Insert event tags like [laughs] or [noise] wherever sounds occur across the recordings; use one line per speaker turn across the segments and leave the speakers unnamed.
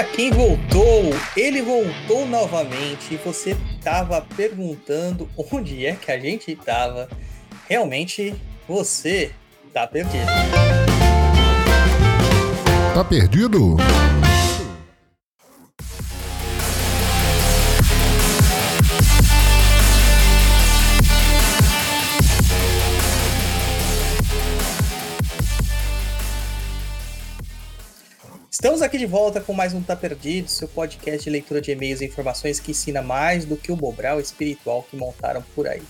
Olha quem voltou! Ele voltou novamente e você estava perguntando onde é que a gente estava. Realmente, você tá perdido.
Tá perdido?
Estamos aqui de volta com mais um Tá Perdido, seu podcast de leitura de e-mails e informações que ensina mais do que o Bobral espiritual que montaram por aí.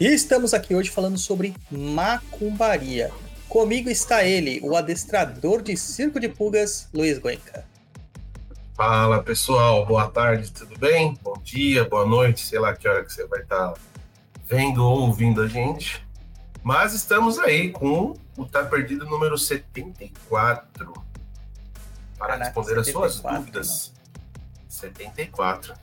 E estamos aqui hoje falando sobre macumbaria. Comigo está ele, o adestrador de circo de pulgas, Luiz Goenca.
Fala pessoal, boa tarde, tudo bem? Bom dia, boa noite, sei lá que hora que você vai estar vendo ou ouvindo a gente. Mas estamos aí com o Tá Perdido número 74 para Caraca, responder as suas dúvidas. Mano. 74.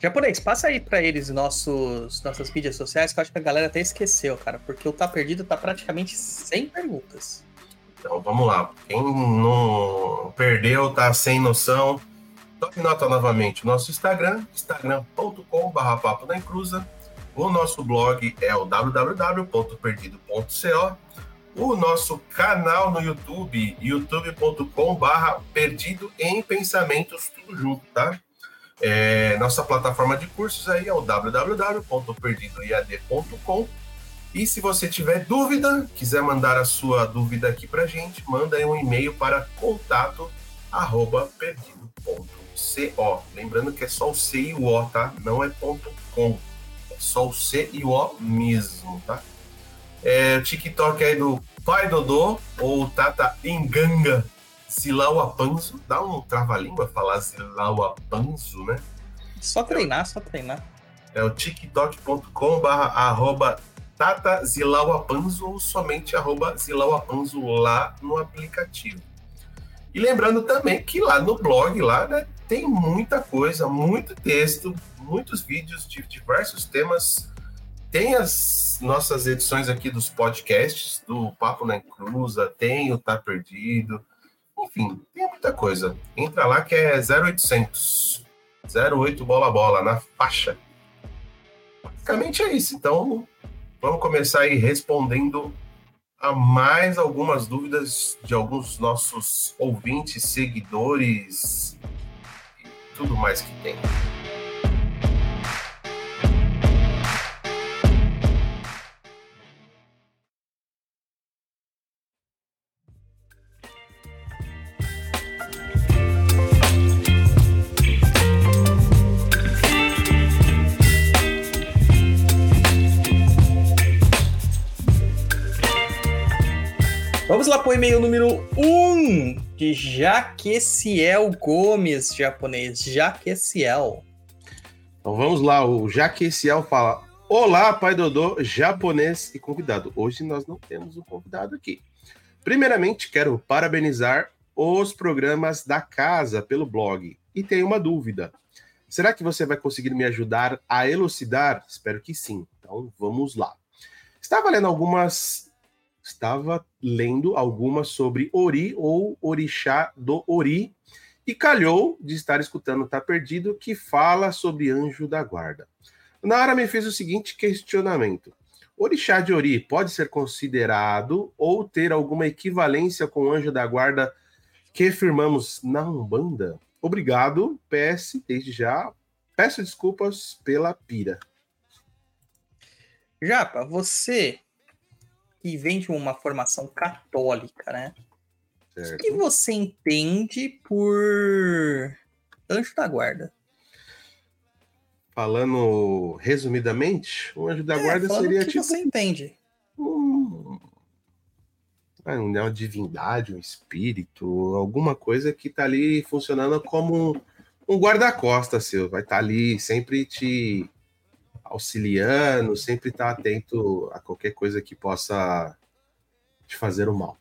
Japonês, passa aí para eles nossos, nossas mídias sociais, que eu acho que a galera até esqueceu, cara, porque o Tá Perdido tá praticamente sem perguntas.
Então vamos lá. Quem não perdeu, tá sem noção, tome nota novamente. Nosso Instagram, instagram.com.br papo na encruza. O nosso blog é o www.perdido.co o nosso canal no YouTube, youtube.com/barra Perdido em Pensamentos, tudo junto, tá? É, nossa plataforma de cursos aí é o www.perdidoiad.com. E se você tiver dúvida, quiser mandar a sua dúvida aqui pra gente, manda aí um e-mail para contato arroba perdido.co. Lembrando que é só o C e o O, tá? Não é ponto .com. É só o C e o O mesmo, tá? É, o TikTok aí do Pai Dodô, ou Tata Enganga Zilauapanzo. Dá um trava-língua falar Zilauapanzo, né?
Só treinar, é, só treinar.
É o tiktok.com barra arroba Tata Zilauapanzo ou somente arroba Zilauapanzo lá no aplicativo. E lembrando também que lá no blog, lá, né, tem muita coisa, muito texto, muitos vídeos de diversos temas tem as nossas edições aqui dos podcasts, do Papo na Encruza, tem o Tá Perdido, enfim, tem muita coisa. Entra lá que é 0800, 08 bola bola, na faixa. Basicamente é isso, então vamos começar aí respondendo a mais algumas dúvidas de alguns nossos ouvintes, seguidores e tudo mais que tem.
Vamos lá para o e-mail número 1 um, de Jaqueciel Gomes, japonês. Jaqueciel.
Então vamos lá, o Jaqueciel fala: Olá, pai Dodô, japonês e convidado. Hoje nós não temos um convidado aqui. Primeiramente, quero parabenizar os programas da casa pelo blog. E tenho uma dúvida. Será que você vai conseguir me ajudar a elucidar? Espero que sim. Então vamos lá. Estava lendo algumas estava lendo algumas sobre Ori ou Orixá do Ori e calhou de estar escutando Tá Perdido, que fala sobre anjo da guarda. Na hora me fez o seguinte questionamento: Orixá de Ori pode ser considerado ou ter alguma equivalência com o anjo da guarda que firmamos na Umbanda? Obrigado, PS, desde já. Peço desculpas pela pira.
Japa, você que vem de uma formação católica, né? Certo. O que você entende por anjo da guarda?
Falando resumidamente, o anjo da é, guarda seria
que
tipo.
você entende?
Um, é uma divindade, um espírito, alguma coisa que tá ali funcionando como um guarda-costas seu. Vai estar tá ali sempre te auxiliando, sempre estar tá atento a qualquer coisa que possa te fazer o mal.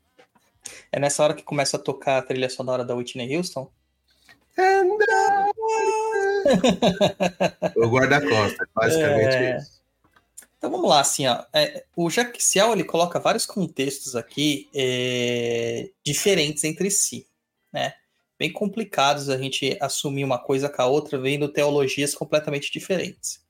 É nessa hora que começa a tocar a trilha sonora da Whitney Houston?
o guarda-costas, basicamente é... isso.
Então vamos lá, assim, ó. É, o Jaxiel ele coloca vários contextos aqui é, diferentes entre si, né? bem complicados a gente assumir uma coisa com a outra, vendo teologias completamente diferentes.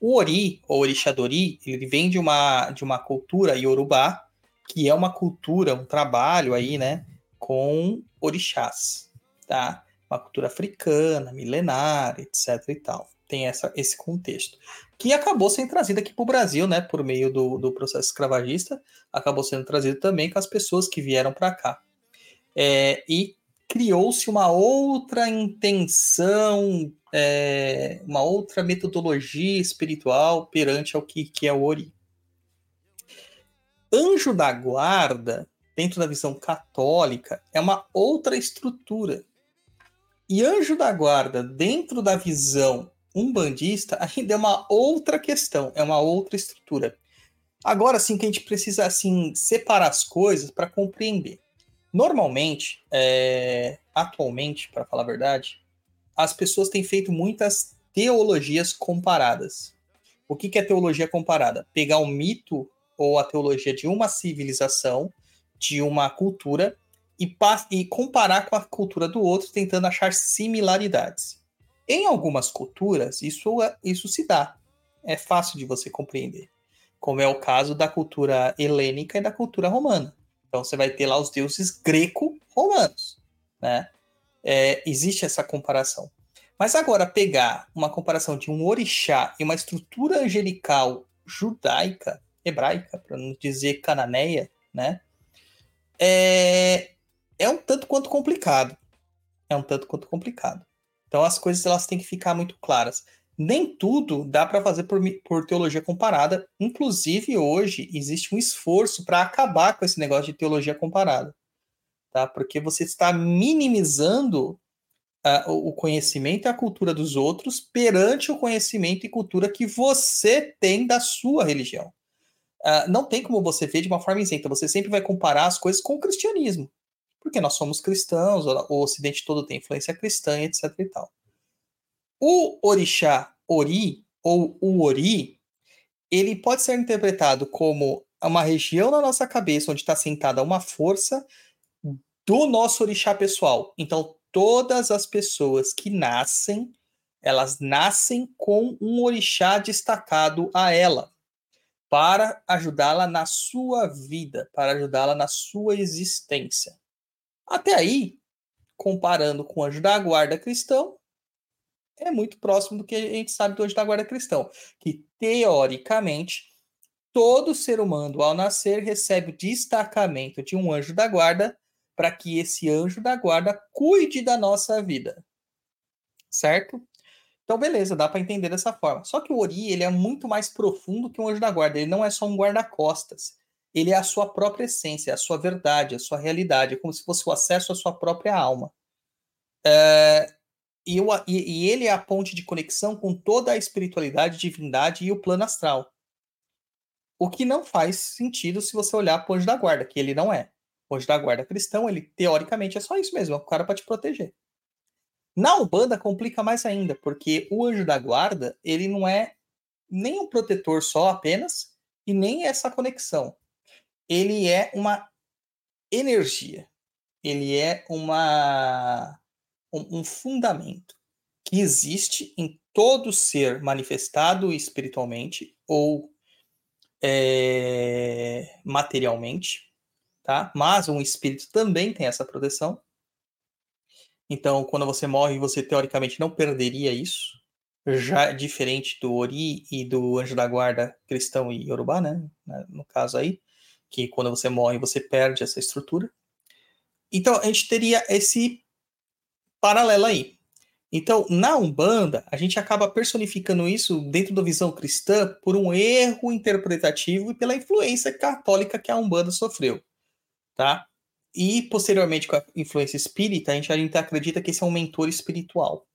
O Ori, ou Orixadori, ele vem de uma, de uma cultura iorubá, que é uma cultura, um trabalho aí, né, com orixás, tá? Uma cultura africana, milenar, etc e tal. Tem essa, esse contexto. Que acabou sendo trazido aqui para o Brasil, né, por meio do, do processo escravagista, acabou sendo trazido também com as pessoas que vieram para cá. É, e criou-se uma outra intenção, é, uma outra metodologia espiritual perante ao que, que é o Ori. Anjo da guarda, dentro da visão católica, é uma outra estrutura. E anjo da guarda, dentro da visão umbandista, [laughs] ainda é uma outra questão, é uma outra estrutura. Agora sim que a gente precisa assim separar as coisas para compreender. Normalmente, é, atualmente, para falar a verdade, as pessoas têm feito muitas teologias comparadas. O que, que é teologia comparada? Pegar um mito ou a teologia de uma civilização, de uma cultura, e, e comparar com a cultura do outro, tentando achar similaridades. Em algumas culturas, isso, é, isso se dá. É fácil de você compreender. Como é o caso da cultura helênica e da cultura romana. Então você vai ter lá os deuses greco-romanos, né? É, existe essa comparação. Mas agora pegar uma comparação de um orixá e uma estrutura angelical judaica, hebraica, para não dizer cananeia, né? É, é um tanto quanto complicado. É um tanto quanto complicado. Então as coisas elas têm que ficar muito claras nem tudo dá para fazer por, por, teologia comparada. Inclusive, hoje existe um esforço para acabar com esse negócio de teologia comparada. Tá? Porque você está minimizando uh, o conhecimento e a cultura dos outros perante o conhecimento e cultura que você tem da sua religião. Uh, não tem como você ver de uma forma isenta. Você sempre vai comparar as coisas com o cristianismo. Porque nós somos cristãos, o Ocidente todo tem influência cristã, etc. e tal. O orixá Ori, ou o Ori, ele pode ser interpretado como uma região na nossa cabeça onde está sentada uma força do nosso orixá pessoal. Então, todas as pessoas que nascem, elas nascem com um orixá destacado a ela, para ajudá-la na sua vida, para ajudá-la na sua existência. Até aí, comparando com o anjo da guarda cristão, é muito próximo do que a gente sabe hoje da guarda cristão, que teoricamente todo ser humano ao nascer recebe o destacamento de um anjo da guarda para que esse anjo da guarda cuide da nossa vida. Certo? Então, beleza, dá para entender dessa forma. Só que o Ori, ele é muito mais profundo que um anjo da guarda. Ele não é só um guarda-costas. Ele é a sua própria essência, a sua verdade, a sua realidade. É como se fosse o acesso à sua própria alma. É, e, o, e, e ele é a ponte de conexão com toda a espiritualidade, divindade e o plano astral. O que não faz sentido se você olhar para o anjo da guarda, que ele não é. O anjo da guarda cristão, ele teoricamente é só isso mesmo, é um cara para te proteger. Na Umbanda complica mais ainda, porque o anjo da guarda, ele não é nem um protetor só apenas, e nem essa conexão. Ele é uma energia. Ele é uma um, um fundamento que existe em todo ser manifestado espiritualmente ou é, materialmente, tá? Mas um espírito também tem essa proteção. Então, quando você morre, você teoricamente não perderia isso. Já diferente do Ori e do Anjo da Guarda cristão e Yorubá, né? No caso aí, que quando você morre, você perde essa estrutura. Então, a gente teria esse paralela aí. Então, na Umbanda, a gente acaba personificando isso dentro da visão cristã por um erro interpretativo e pela influência católica que a Umbanda sofreu, tá? E posteriormente com a influência espírita, a gente, a gente acredita que esse é um mentor espiritual.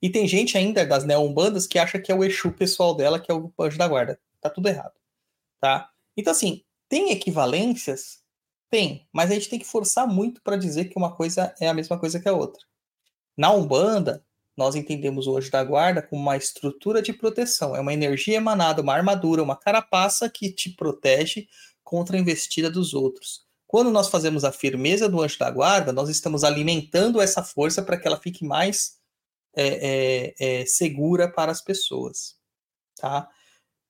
E tem gente ainda das neo-umbandas que acha que é o Exu pessoal dela, que é o anjo da guarda. Tá tudo errado, tá? Então assim, tem equivalências? Tem, mas a gente tem que forçar muito para dizer que uma coisa é a mesma coisa que a outra. Na Umbanda, nós entendemos o anjo da guarda como uma estrutura de proteção, é uma energia emanada, uma armadura, uma carapaça que te protege contra a investida dos outros. Quando nós fazemos a firmeza do anjo da guarda, nós estamos alimentando essa força para que ela fique mais é, é, é, segura para as pessoas, tá?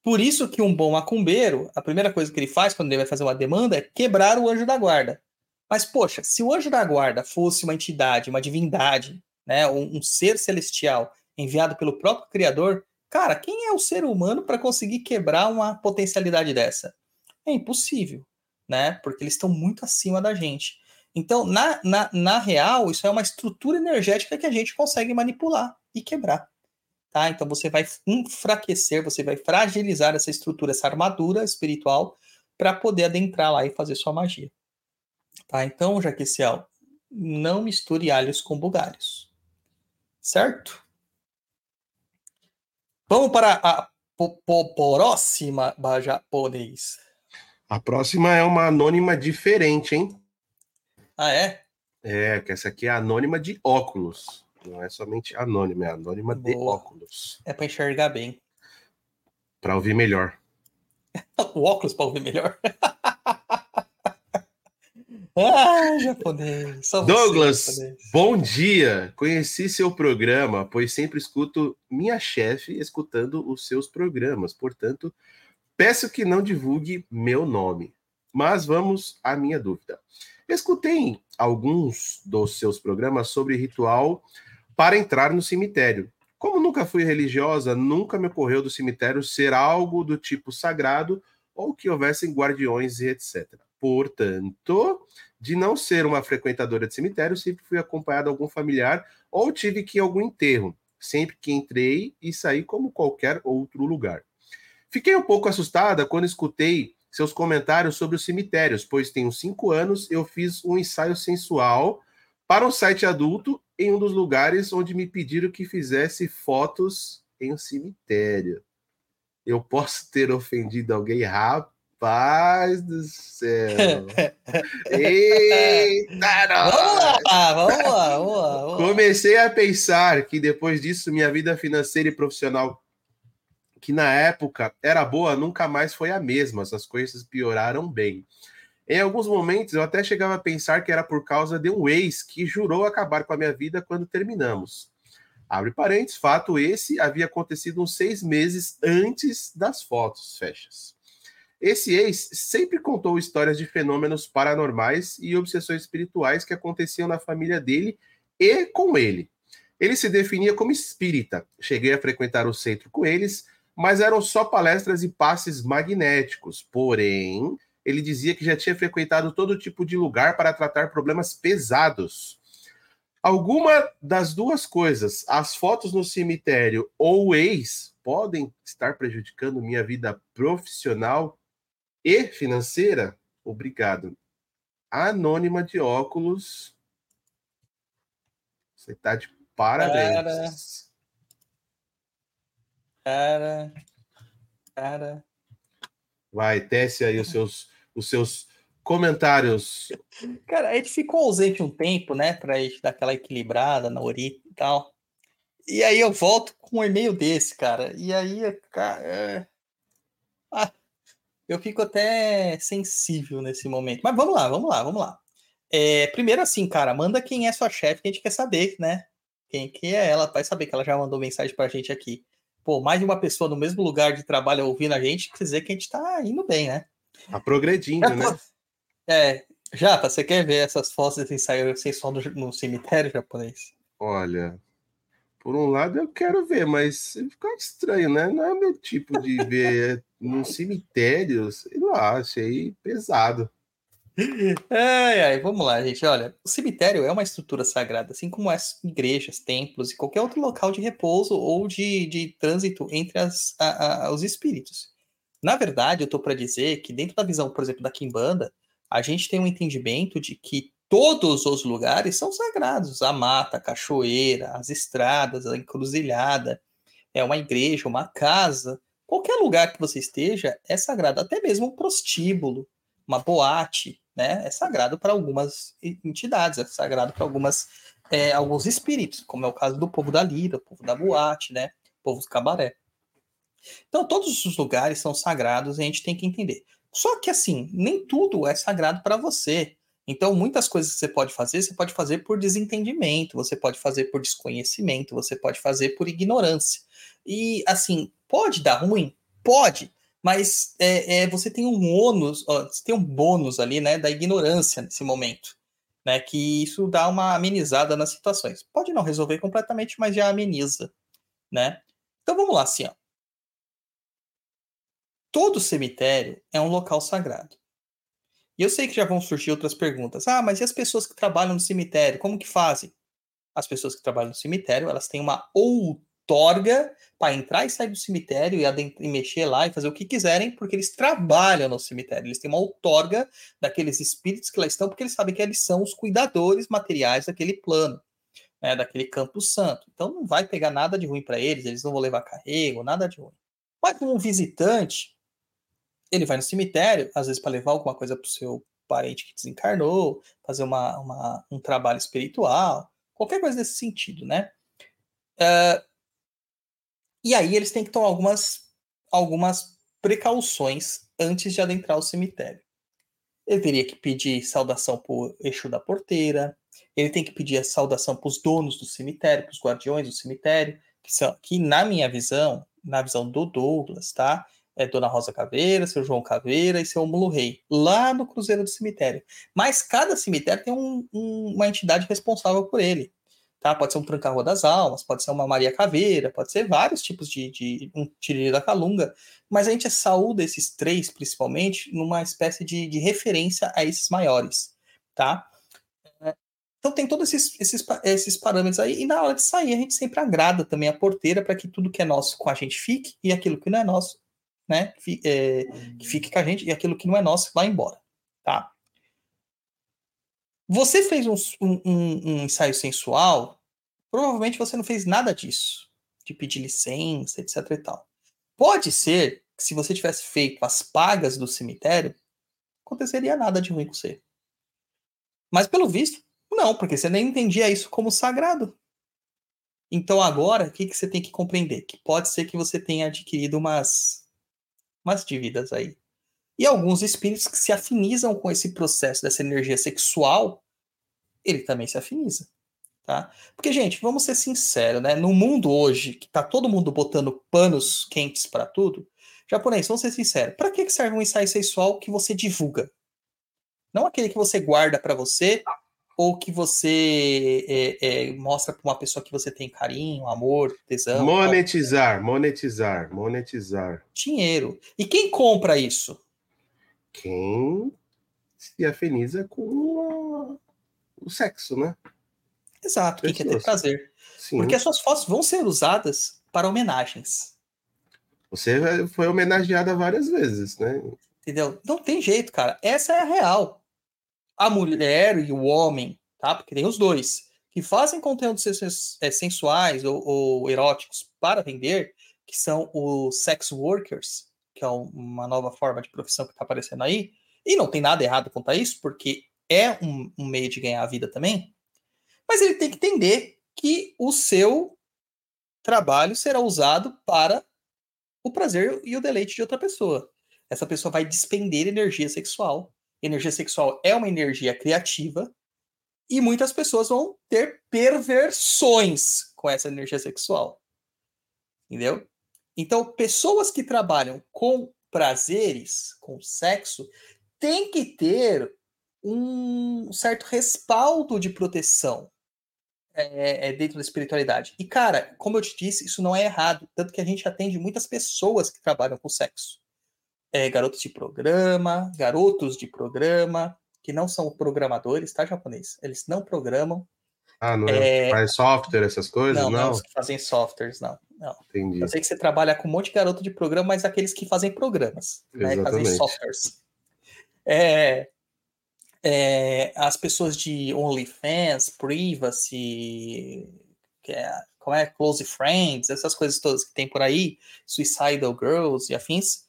Por isso que um bom macumbeiro, a primeira coisa que ele faz quando ele vai fazer uma demanda é quebrar o anjo da guarda. Mas, poxa, se o anjo da guarda fosse uma entidade, uma divindade, né, um, um ser celestial enviado pelo próprio Criador, cara, quem é o ser humano para conseguir quebrar uma potencialidade dessa? É impossível, né? Porque eles estão muito acima da gente. Então, na, na, na real, isso é uma estrutura energética que a gente consegue manipular e quebrar. Tá? Então você vai enfraquecer, você vai fragilizar essa estrutura, essa armadura espiritual para poder adentrar lá e fazer sua magia. Tá? Então, Jaqueciel, não misture alhos com bugalhos. Certo? Vamos para a próxima japonês.
A próxima é uma anônima diferente, hein?
Ah, é?
É, que essa aqui é anônima de óculos. Não é somente anônima, é anônima Boa. de óculos.
É para enxergar bem.
Para ouvir melhor. [laughs]
o óculos para ouvir melhor. [laughs] ah, japonês.
Douglas, você, japonês. bom dia. Conheci seu programa, pois sempre escuto minha chefe escutando os seus programas. Portanto, peço que não divulgue meu nome. Mas vamos à minha dúvida. Escutei alguns dos seus programas sobre ritual para entrar no cemitério. Como nunca fui religiosa, nunca me ocorreu do cemitério ser algo do tipo sagrado ou que houvessem guardiões e etc. Portanto, de não ser uma frequentadora de cemitério, sempre fui acompanhada de algum familiar ou tive que ir a algum enterro, sempre que entrei e saí como qualquer outro lugar. Fiquei um pouco assustada quando escutei seus comentários sobre os cemitérios, pois tenho cinco anos, eu fiz um ensaio sensual para um site adulto em um dos lugares onde me pediram que fizesse fotos em um cemitério. Eu posso ter ofendido alguém? Rapaz do céu! [laughs] Eita,
vamos lá, vamos lá, vamos lá, vamos
lá. Comecei a pensar que depois disso minha vida financeira e profissional, que na época era boa, nunca mais foi a mesma. As coisas pioraram bem. Em alguns momentos eu até chegava a pensar que era por causa de um ex que jurou acabar com a minha vida quando terminamos. Abre parênteses, fato esse havia acontecido uns seis meses antes das fotos, fechas. Esse ex sempre contou histórias de fenômenos paranormais e obsessões espirituais que aconteciam na família dele e com ele. Ele se definia como espírita. Cheguei a frequentar o centro com eles, mas eram só palestras e passes magnéticos. Porém, ele dizia que já tinha frequentado todo tipo de lugar para tratar problemas pesados. Alguma das duas coisas, as fotos no cemitério ou o ex, podem estar prejudicando minha vida profissional e financeira? Obrigado. Anônima de óculos. Você está de parabéns.
Cara. Cara. Cara.
Vai, teste aí os seus os seus comentários.
Cara, a gente ficou ausente um tempo, né, pra gente dar aquela equilibrada na Ori e tal. E aí eu volto com um e-mail desse, cara. E aí, cara, é... ah, eu fico até sensível nesse momento. Mas vamos lá, vamos lá, vamos lá. É, primeiro assim, cara, manda quem é sua chefe que a gente quer saber, né? Quem que é ela, vai saber que ela já mandou mensagem pra gente aqui. Pô, mais de uma pessoa no mesmo lugar de trabalho ouvindo a gente, quer dizer que a gente tá indo bem, né?
Tá progredindo, é, né? [laughs]
É, Japa, você quer ver essas fotos desse ensaio sensual no, no cemitério japonês?
Olha, por um lado eu quero ver, mas fica estranho, né? Não é o meu tipo de ver num cemitério, sei lá, achei pesado.
Ai, ai, vamos lá, gente. Olha, o cemitério é uma estrutura sagrada, assim como as igrejas, templos e qualquer outro local de repouso ou de, de trânsito entre as, a, a, os espíritos. Na verdade, eu estou para dizer que dentro da visão, por exemplo, da Kimbanda, a gente tem um entendimento de que todos os lugares são sagrados. A mata, a cachoeira, as estradas, a encruzilhada, é uma igreja, uma casa, qualquer lugar que você esteja é sagrado. Até mesmo um prostíbulo, uma boate, né? É sagrado para algumas entidades, é sagrado para algumas é, alguns espíritos, como é o caso do povo da lira, povo da boate, né? Povo do cabaré. Então, todos os lugares são sagrados e a gente tem que entender. Só que assim, nem tudo é sagrado para você. Então, muitas coisas que você pode fazer, você pode fazer por desentendimento, você pode fazer por desconhecimento, você pode fazer por ignorância. E assim, pode dar ruim? Pode, mas é, é, você tem um ônus, você tem um bônus ali, né, da ignorância nesse momento, né, que isso dá uma amenizada nas situações. Pode não resolver completamente, mas já ameniza, né? Então vamos lá, assim, ó. Todo cemitério é um local sagrado. E eu sei que já vão surgir outras perguntas. Ah, mas e as pessoas que trabalham no cemitério, como que fazem? As pessoas que trabalham no cemitério, elas têm uma outorga para entrar e sair do cemitério e, e, mexer lá e fazer o que quiserem, porque eles trabalham no cemitério. Eles têm uma outorga daqueles espíritos que lá estão, porque eles sabem que eles são os cuidadores materiais daquele plano, né, daquele campo santo. Então não vai pegar nada de ruim para eles, eles não vão levar carrego, nada de ruim. Mas um visitante, ele vai no cemitério, às vezes para levar alguma coisa para o seu parente que desencarnou, fazer uma, uma, um trabalho espiritual, qualquer coisa desse sentido, né? Uh, e aí eles têm que tomar algumas, algumas precauções antes de adentrar o cemitério. Ele teria que pedir saudação o eixo da porteira, ele tem que pedir a saudação para os donos do cemitério, para os guardiões do cemitério, que, são, que na minha visão, na visão do Douglas, tá? É Dona Rosa Caveira, seu João Caveira e seu Mulo Rei, lá no Cruzeiro do Cemitério. Mas cada cemitério tem um, um, uma entidade responsável por ele tá? Pode ser um tranca-rua das almas, pode ser uma Maria Caveira, pode ser vários tipos de, de um tiriri da calunga, mas a gente saúda esses três, principalmente, numa espécie de, de referência a esses maiores, tá? É, então tem todos esses, esses, esses parâmetros aí, e na hora de sair a gente sempre agrada também a porteira para que tudo que é nosso com a gente fique, e aquilo que não é nosso, né, é, que fique com a gente, e aquilo que não é nosso vá embora, tá? Você fez um, um, um, ensaio sensual, provavelmente você não fez nada disso, de pedir licença, etc e tal. Pode ser que se você tivesse feito as pagas do cemitério, aconteceria nada de ruim com você. Mas pelo visto, não, porque você nem entendia isso como sagrado. Então agora, o que, que você tem que compreender? Que pode ser que você tenha adquirido umas, umas dívidas aí e alguns espíritos que se afinizam com esse processo dessa energia sexual, ele também se afiniza. Tá? Porque, gente, vamos ser sinceros, né? No mundo hoje, que tá todo mundo botando panos quentes para tudo, japonês, vamos ser sinceros, para que serve um ensaio sexual que você divulga? Não aquele que você guarda para você ou que você é, é, mostra para uma pessoa que você tem carinho, amor, tesão.
Monetizar, monetizar, monetizar.
Dinheiro. E quem compra isso?
Quem se afiniza com o sexo, né?
Exato, quem quer ter prazer. Sim. Porque as suas fotos vão ser usadas para homenagens.
Você foi homenageada várias vezes, né?
Entendeu? Não tem jeito, cara. Essa é a real. A mulher e o homem, tá? Porque tem os dois, que fazem conteúdos é, sensuais ou, ou eróticos para vender, que são os sex workers, que é uma nova forma de profissão que está aparecendo aí, e não tem nada errado quanto a isso, porque é um, um meio de ganhar a vida também, mas ele tem que entender que o seu trabalho será usado para o prazer e o deleite de outra pessoa. Essa pessoa vai despender energia sexual. Energia sexual é uma energia criativa e muitas pessoas vão ter perversões com essa energia sexual. Entendeu? Então, pessoas que trabalham com prazeres, com sexo, têm que ter um certo respaldo de proteção é, é, dentro da espiritualidade. E, cara, como eu te disse, isso não é errado. Tanto que a gente atende muitas pessoas que trabalham com sexo. É, garotos de programa, garotos de programa, que não são programadores, tá, japonês? Eles não programam.
Ah, não é, é... faz software, essas coisas?
Não,
não,
não os que fazem softwares, não. Não.
Entendi.
Eu sei que você trabalha com um monte de garoto de programa, mas aqueles que fazem programas, né? fazem softwares. É, é, as pessoas de OnlyFans, Privacy, que é, como é, Close Friends, essas coisas todas que tem por aí, Suicidal Girls e afins,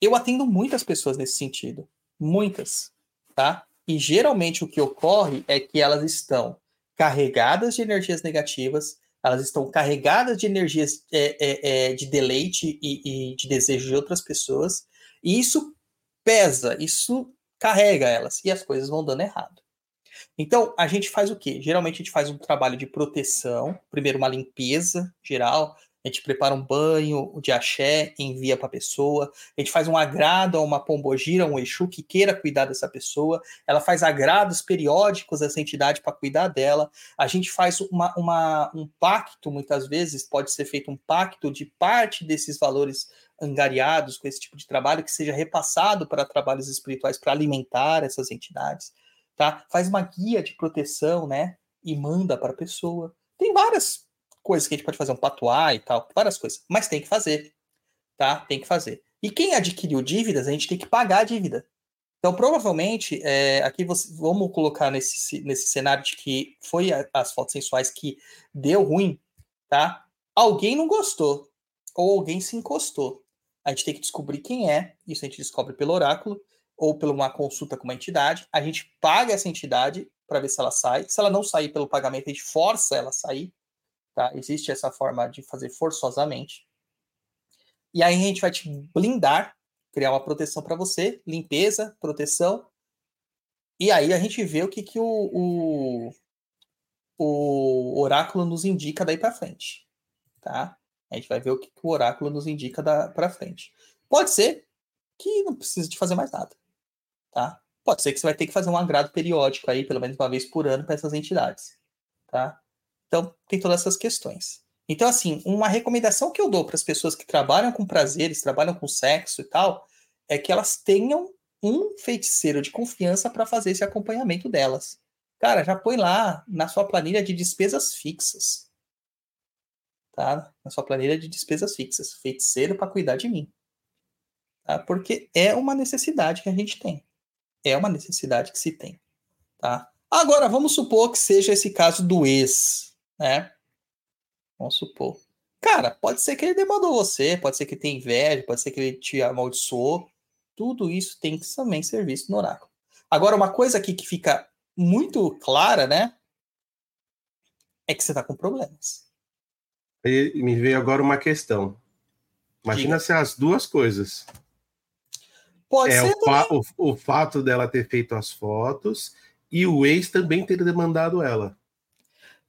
eu atendo muitas pessoas nesse sentido. Muitas, tá? E geralmente o que ocorre é que elas estão carregadas de energias negativas, elas estão carregadas de energias é, é, é, de deleite e, e, de desejo de outras pessoas, e isso pesa, isso carrega elas e as coisas vão dando errado. Então, a gente faz o quê? Geralmente a gente faz um trabalho de proteção, primeiro uma limpeza geral, a gente prepara um banho de axé, envia para a pessoa, a gente faz um agrado a uma pombogira, um Exu que queira cuidar dessa pessoa, ela faz agrados periódicos a essa entidade para cuidar dela, a gente faz uma, uma, um pacto, muitas vezes pode ser feito um pacto de parte desses valores angariados com esse tipo de trabalho, que seja repassado para trabalhos espirituais para alimentar essas entidades, tá? Faz uma guia de proteção, né? E manda para a pessoa. Tem várias coisas que a gente pode fazer, um patuá e tal, várias coisas, mas tem que fazer, tá? Tem que fazer. E quem adquiriu dívidas, a gente tem que pagar a dívida. Então, provavelmente, é, aqui você, vamos colocar nesse, nesse cenário de que foi a, as fotos sensuais que deu ruim, tá? Alguém não gostou, ou alguém se encostou. A gente tem que descobrir quem é, isso a gente descobre pelo oráculo, ou por uma consulta com uma entidade. A gente paga essa entidade para ver se ela sai. Se ela não sair pelo pagamento, a gente força ela a sair. Tá? Existe essa forma de fazer forçosamente. E aí a gente vai te blindar, criar uma proteção para você, limpeza, proteção. E aí a gente vê o que, que o, o, o oráculo nos indica daí para frente. Tá? A gente vai ver o que, que o oráculo nos indica para frente. Pode ser que não precise de fazer mais nada. Tá? Pode ser que você vai ter que fazer um agrado periódico aí, pelo menos uma vez por ano, para essas entidades. Tá? Então, tem todas essas questões. Então, assim, uma recomendação que eu dou para as pessoas que trabalham com prazeres, trabalham com sexo e tal, é que elas tenham um feiticeiro de confiança para fazer esse acompanhamento delas. Cara, já põe lá na sua planilha de despesas fixas. Tá? Na sua planilha de despesas fixas. Feiticeiro para cuidar de mim. Tá? Porque é uma necessidade que a gente tem. É uma necessidade que se tem. Tá? Agora, vamos supor que seja esse caso do ex né? Vamos supor. Cara, pode ser que ele demandou você, pode ser que ele tenha inveja, pode ser que ele te amaldiçoou. Tudo isso tem que também ser visto no oráculo. Agora, uma coisa aqui que fica muito clara, né? É que você tá com problemas.
E me veio agora uma questão. Imagina Diga. se as duas coisas.
Pode é ser.
O, fa o, o fato dela ter feito as fotos e o ex também ter demandado ela.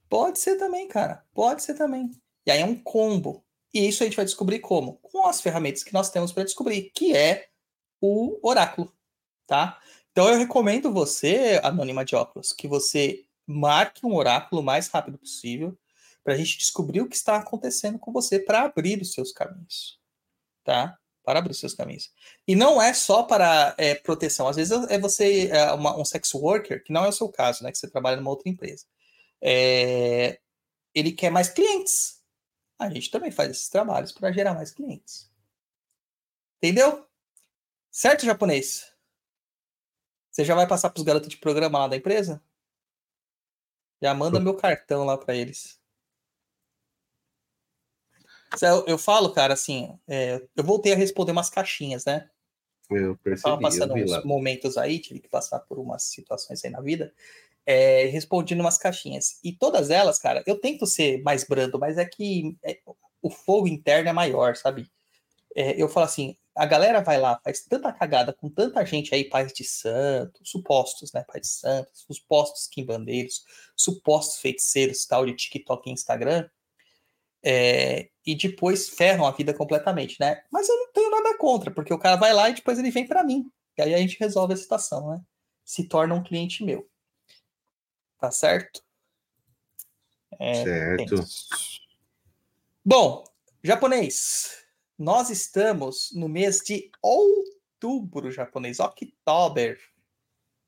Pode ser também, cara. Pode ser também. E aí é um combo. E isso a gente vai descobrir como? Com as ferramentas que nós temos para descobrir, que é o oráculo, tá? Então eu recomendo você, anônima de óculos, que você marque um oráculo o mais rápido possível para a gente descobrir o que está acontecendo com você para abrir os seus caminhos, tá? Para abrir os seus caminhos. E não é só para é, proteção. Às vezes é você é uma, um sex worker, que não é o seu caso, né? Que você trabalha numa outra empresa é, ele quer mais clientes. A gente também faz esses trabalhos para gerar mais clientes. Entendeu? Certo, japonês? Você já vai passar para os garotos de programa lá da empresa? Já manda meu cartão lá para eles. Eu, eu, falo, cara, assim, é, eu voltei a responder umas caixinhas, né?
Eu percebi. Tava
passando uns lá. momentos aí, tive que passar por umas situações aí na vida é, respondi umas caixinhas. E todas elas, cara, eu tento ser mais brando, mas é que é, o fogo interno é maior, sabe? É, eu falo assim, a galera vai lá, faz tanta cagada com tanta gente aí, pais de santo, supostos, né, pais de santos, supostos quimbandeiros, supostos feiticeiros, tal, de TikTok e Instagram, é, e depois ferram a vida completamente, né? Mas eu não tenho nada contra, porque o cara vai lá e depois ele vem para mim. E aí a gente resolve a situação, né? Se torna um cliente meu. Tá certo?
É, certo.
Bom, japonês, nós estamos no mês de outubro japonês, Oktober,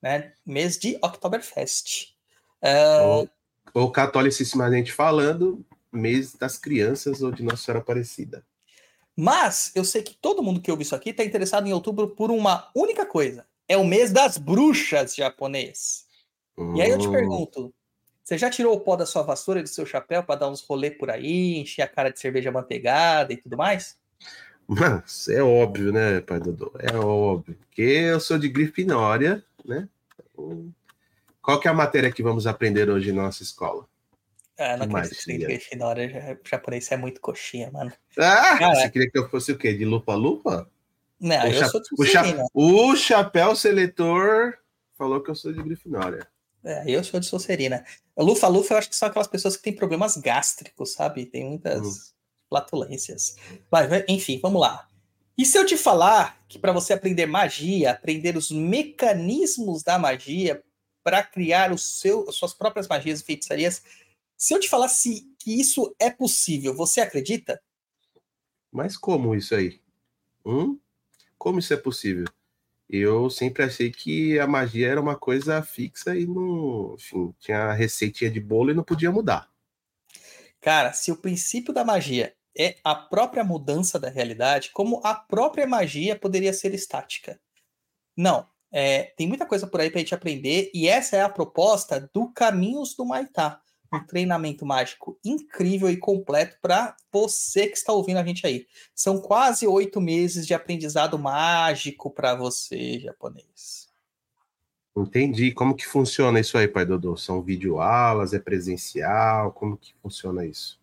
né? Mês de Oktoberfest.
Uh... Ou, ou catolicissimamente falando, mês das crianças ou de Nossa Senhora Aparecida.
Mas eu sei que todo mundo que ouve isso aqui está interessado em outubro por uma única coisa: é o mês das bruxas japonês. E aí eu te hum. pergunto, você já tirou o pó da sua vassoura e do seu chapéu para dar uns rolê por aí, encher a cara de cerveja manteigada e tudo mais?
Mas é óbvio, né, pai Dodô? É óbvio. Porque eu sou de Grifinória, né? Qual que é a matéria que vamos aprender hoje na nossa escola?
Ah, não acredito que Grifinória japonês é muito coxinha, mano.
Ah, Cara, você queria que eu fosse o quê? De lupa-lupa?
Não,
o,
eu
cha
sou de
o, cha o chapéu seletor falou que eu sou de Grifinória.
É, eu sou de Sonserina. Lufa-Lufa, eu acho que são aquelas pessoas que têm problemas gástricos, sabe? Tem muitas
Hum.
flatulências. Vai, enfim, vamos lá. E se eu te falar que para você aprender magia, aprender os mecanismos da magia para criar o seu, as suas próprias magias e feitiçarias, se eu te falar se, que isso é possível, você acredita?
Mas como isso aí? Hum? Como isso é possível? Eu sempre achei que a magia era uma coisa fixa e não. Enfim, tinha a receitinha de bolo e não podia mudar.
Cara, se o princípio da magia é a própria mudança da realidade, como a própria magia poderia ser estática? Não. É, tem muita coisa por aí pra gente aprender, e essa é a proposta do Caminhos do Maitá. Um treinamento mágico incrível e completo para você que está ouvindo a gente aí. São quase oito meses de aprendizado mágico para você, japonês.
Entendi. Como que funciona isso aí, pai Dodô? São videoaulas? É presencial? Como que funciona isso?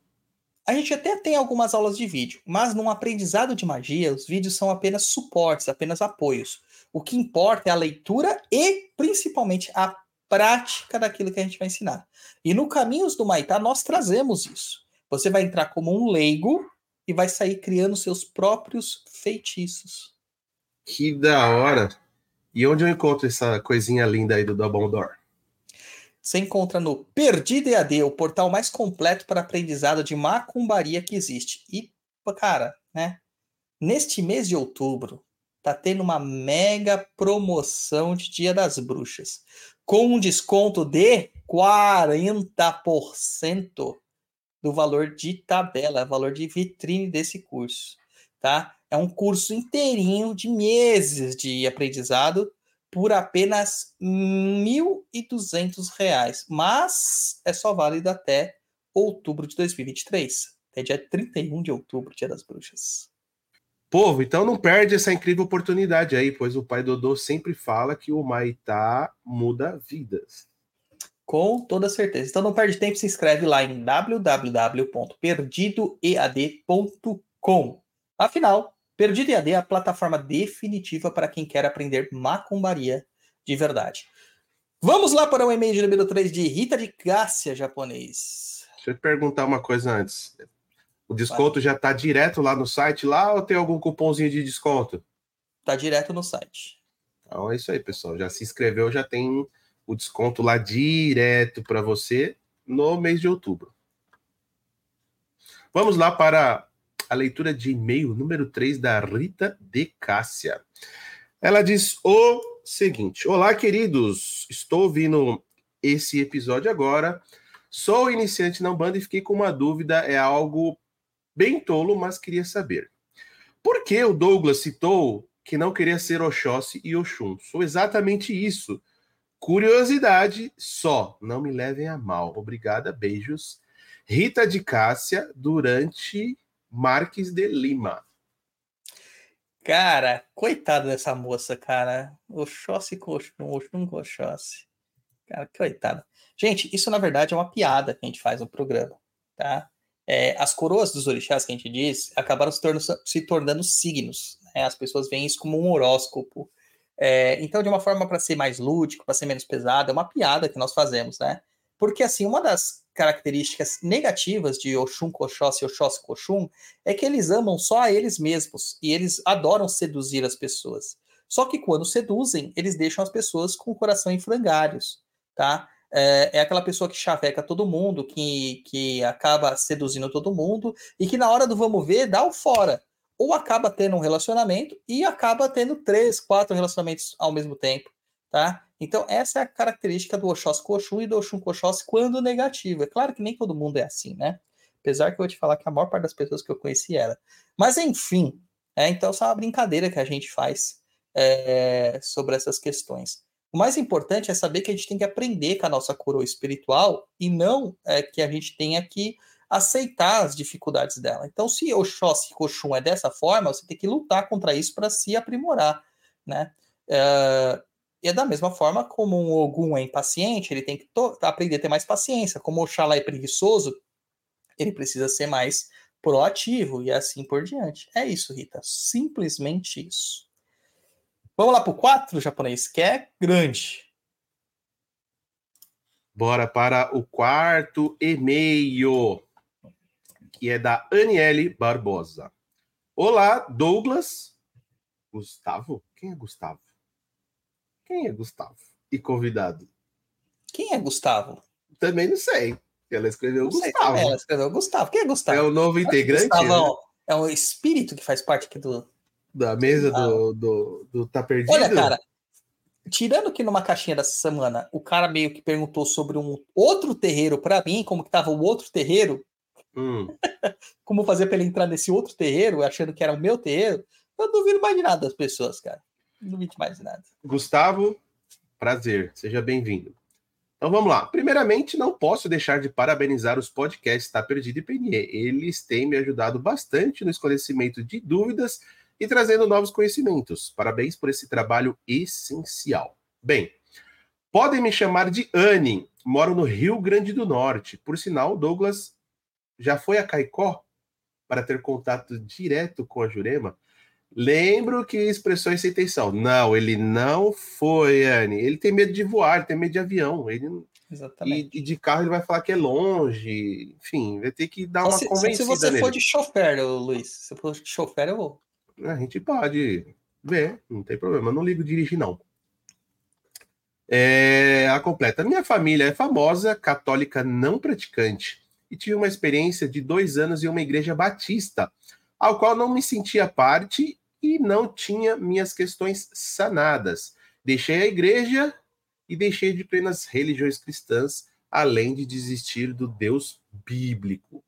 A gente até tem algumas aulas de vídeo, mas num aprendizado de magia, os vídeos são apenas suportes, apenas apoios. O que importa é a leitura e, principalmente, a prática daquilo que a gente vai ensinar. E no Caminhos do Maitá, nós trazemos isso. Você vai entrar como um leigo e vai sair criando seus próprios feitiços.
Que da hora! E onde eu encontro essa coisinha linda aí do Dumbledore?
Você encontra no Perdido EAD, o portal mais completo para aprendizado de macumbaria que existe. E, cara, né? Neste mês de outubro, tá tendo uma mega promoção de Dia das Bruxas, com um desconto de 40% do valor de tabela, valor de vitrine desse curso, tá? É um curso inteirinho de meses de aprendizado por apenas 1.200 reais, mas é só válido até outubro de 2023, até dia 31 de outubro, Dia das Bruxas.
Povo, então não perde essa incrível oportunidade aí, pois o pai Dodô sempre fala que o Maitá muda vidas.
Com toda certeza. Então não perde tempo, se inscreve lá em www.perdidoead.com. Afinal, Perdido EAD é a plataforma definitiva para quem quer aprender macumbaria de verdade. Vamos lá para o e-mail de número 3 de Rita de Cássia, japonês.
Deixa eu te perguntar uma coisa antes. O desconto já está direto lá no site lá ou tem algum cupomzinho de desconto?
Tá direto no site.
Então é isso aí, pessoal. Já se inscreveu, já tem o desconto lá direto para você no mês de outubro. Vamos lá para a leitura de e-mail número 3 da Rita de Cássia. Ela diz o seguinte: Olá, queridos. Estou ouvindo esse episódio agora. Sou iniciante na Umbanda e fiquei com uma dúvida. É algo bem tolo, mas queria saber. Por que o Douglas citou que não queria ser Oxóssi e Oxum? Sou exatamente isso. Curiosidade só. Não me levem a mal. Obrigada, beijos. Rita de Cássia, durante Marques de Lima.
Cara, coitada dessa moça, cara. Oxóssi com Oxum, Oxum com Oxóssi. Cara, coitada. Gente, isso na verdade é uma piada que a gente faz no programa, tá? É, as coroas dos orixás que a gente diz acabaram se tornando, se tornando signos. Né? As pessoas veem isso como um horóscopo. É, então, de uma forma para ser mais lúdico, para ser menos pesado, é uma piada que nós fazemos, né? Porque, assim, uma das características negativas de Oxum, Oxóssi, Oxóssi, Oxum é que eles amam só a eles mesmos e eles adoram seduzir as pessoas. Só que quando seduzem, eles deixam as pessoas com o coração em frangalhos, tá? É, é aquela pessoa que chaveca todo mundo, que, que acaba seduzindo todo mundo e que na hora do vamos ver dá o fora. Ou acaba tendo um relacionamento e acaba tendo três, quatro relacionamentos ao mesmo tempo, tá? Então, essa é a característica do Oxóssi Oxum e do Oxum com Oxóssi quando negativo. É claro que nem todo mundo é assim, né? Apesar que eu vou te falar que a maior parte das pessoas que eu conheci era. Mas, enfim, é, então, só uma brincadeira que a gente faz é, sobre essas questões. O mais importante é saber que a gente tem que aprender com a nossa coroa espiritual e não é, que a gente tenha que aceitar as dificuldades dela. Então, se Oxóssi Oxum é dessa forma, você tem que lutar contra isso para se aprimorar, né? É, e é da mesma forma como um Ogum é impaciente, ele tem que aprender a ter mais paciência. Como o Oxalá é preguiçoso, ele precisa ser mais proativo e assim por diante. É isso, Rita. Simplesmente isso. Vamos lá pro 4, japonês, que é grande.
Bora para o quarto e-mail, que é da Aniele Barbosa. Olá, Douglas. Gustavo? Quem é Gustavo? Quem é Gustavo? E convidado?
Quem é Gustavo?
Também não sei. Ela escreveu
Não
Gustavo.
ela escreveu Gustavo. Quem é Gustavo?
É o novo integrante né?
Gustavão é um espírito que faz parte aqui do.
Da mesa do, do, do Tá Perdido.
Olha, cara, tirando que numa caixinha dessa semana o cara meio que perguntou sobre um outro terreiro pra mim, como que tava o outro terreiro,
Hum, [laughs]
como fazer pra ele entrar nesse outro terreiro, achando que era o meu terreiro, eu não duvido mais de nada das pessoas, cara. Não duvido mais de nada.
Gustavo, prazer, seja bem-vindo. Então vamos lá. Primeiramente, não posso deixar de parabenizar os podcasts Tá Perdido e PNE. Eles têm me ajudado bastante no esclarecimento de dúvidas e trazendo novos conhecimentos. Parabéns por esse trabalho essencial. Bem, podem me chamar de Anne. Moro no Rio Grande do Norte. Por sinal, Douglas já foi a Caicó para ter contato direto com a Jurema? Lembro que expressões sem intenção. Não, ele não foi, Anne. Ele tem medo de voar, ele tem medo de avião. Ele,
Exatamente.
e, e de carro ele vai falar que é longe. Enfim, vai ter que dar
Só
uma
se,
convencida
se você
nele.
for de chofer, Luiz. Se for de chofer, eu vou.
A gente pode ver, não tem problema. Eu não ligo dirigir, não. É, a completa. Minha família é famosa, católica não praticante, e tive uma experiência de dois anos em uma igreja batista, ao qual não me sentia parte e não tinha minhas questões sanadas. Deixei a igreja e deixei de plenas religiões cristãs, além de desistir do Deus bíblico.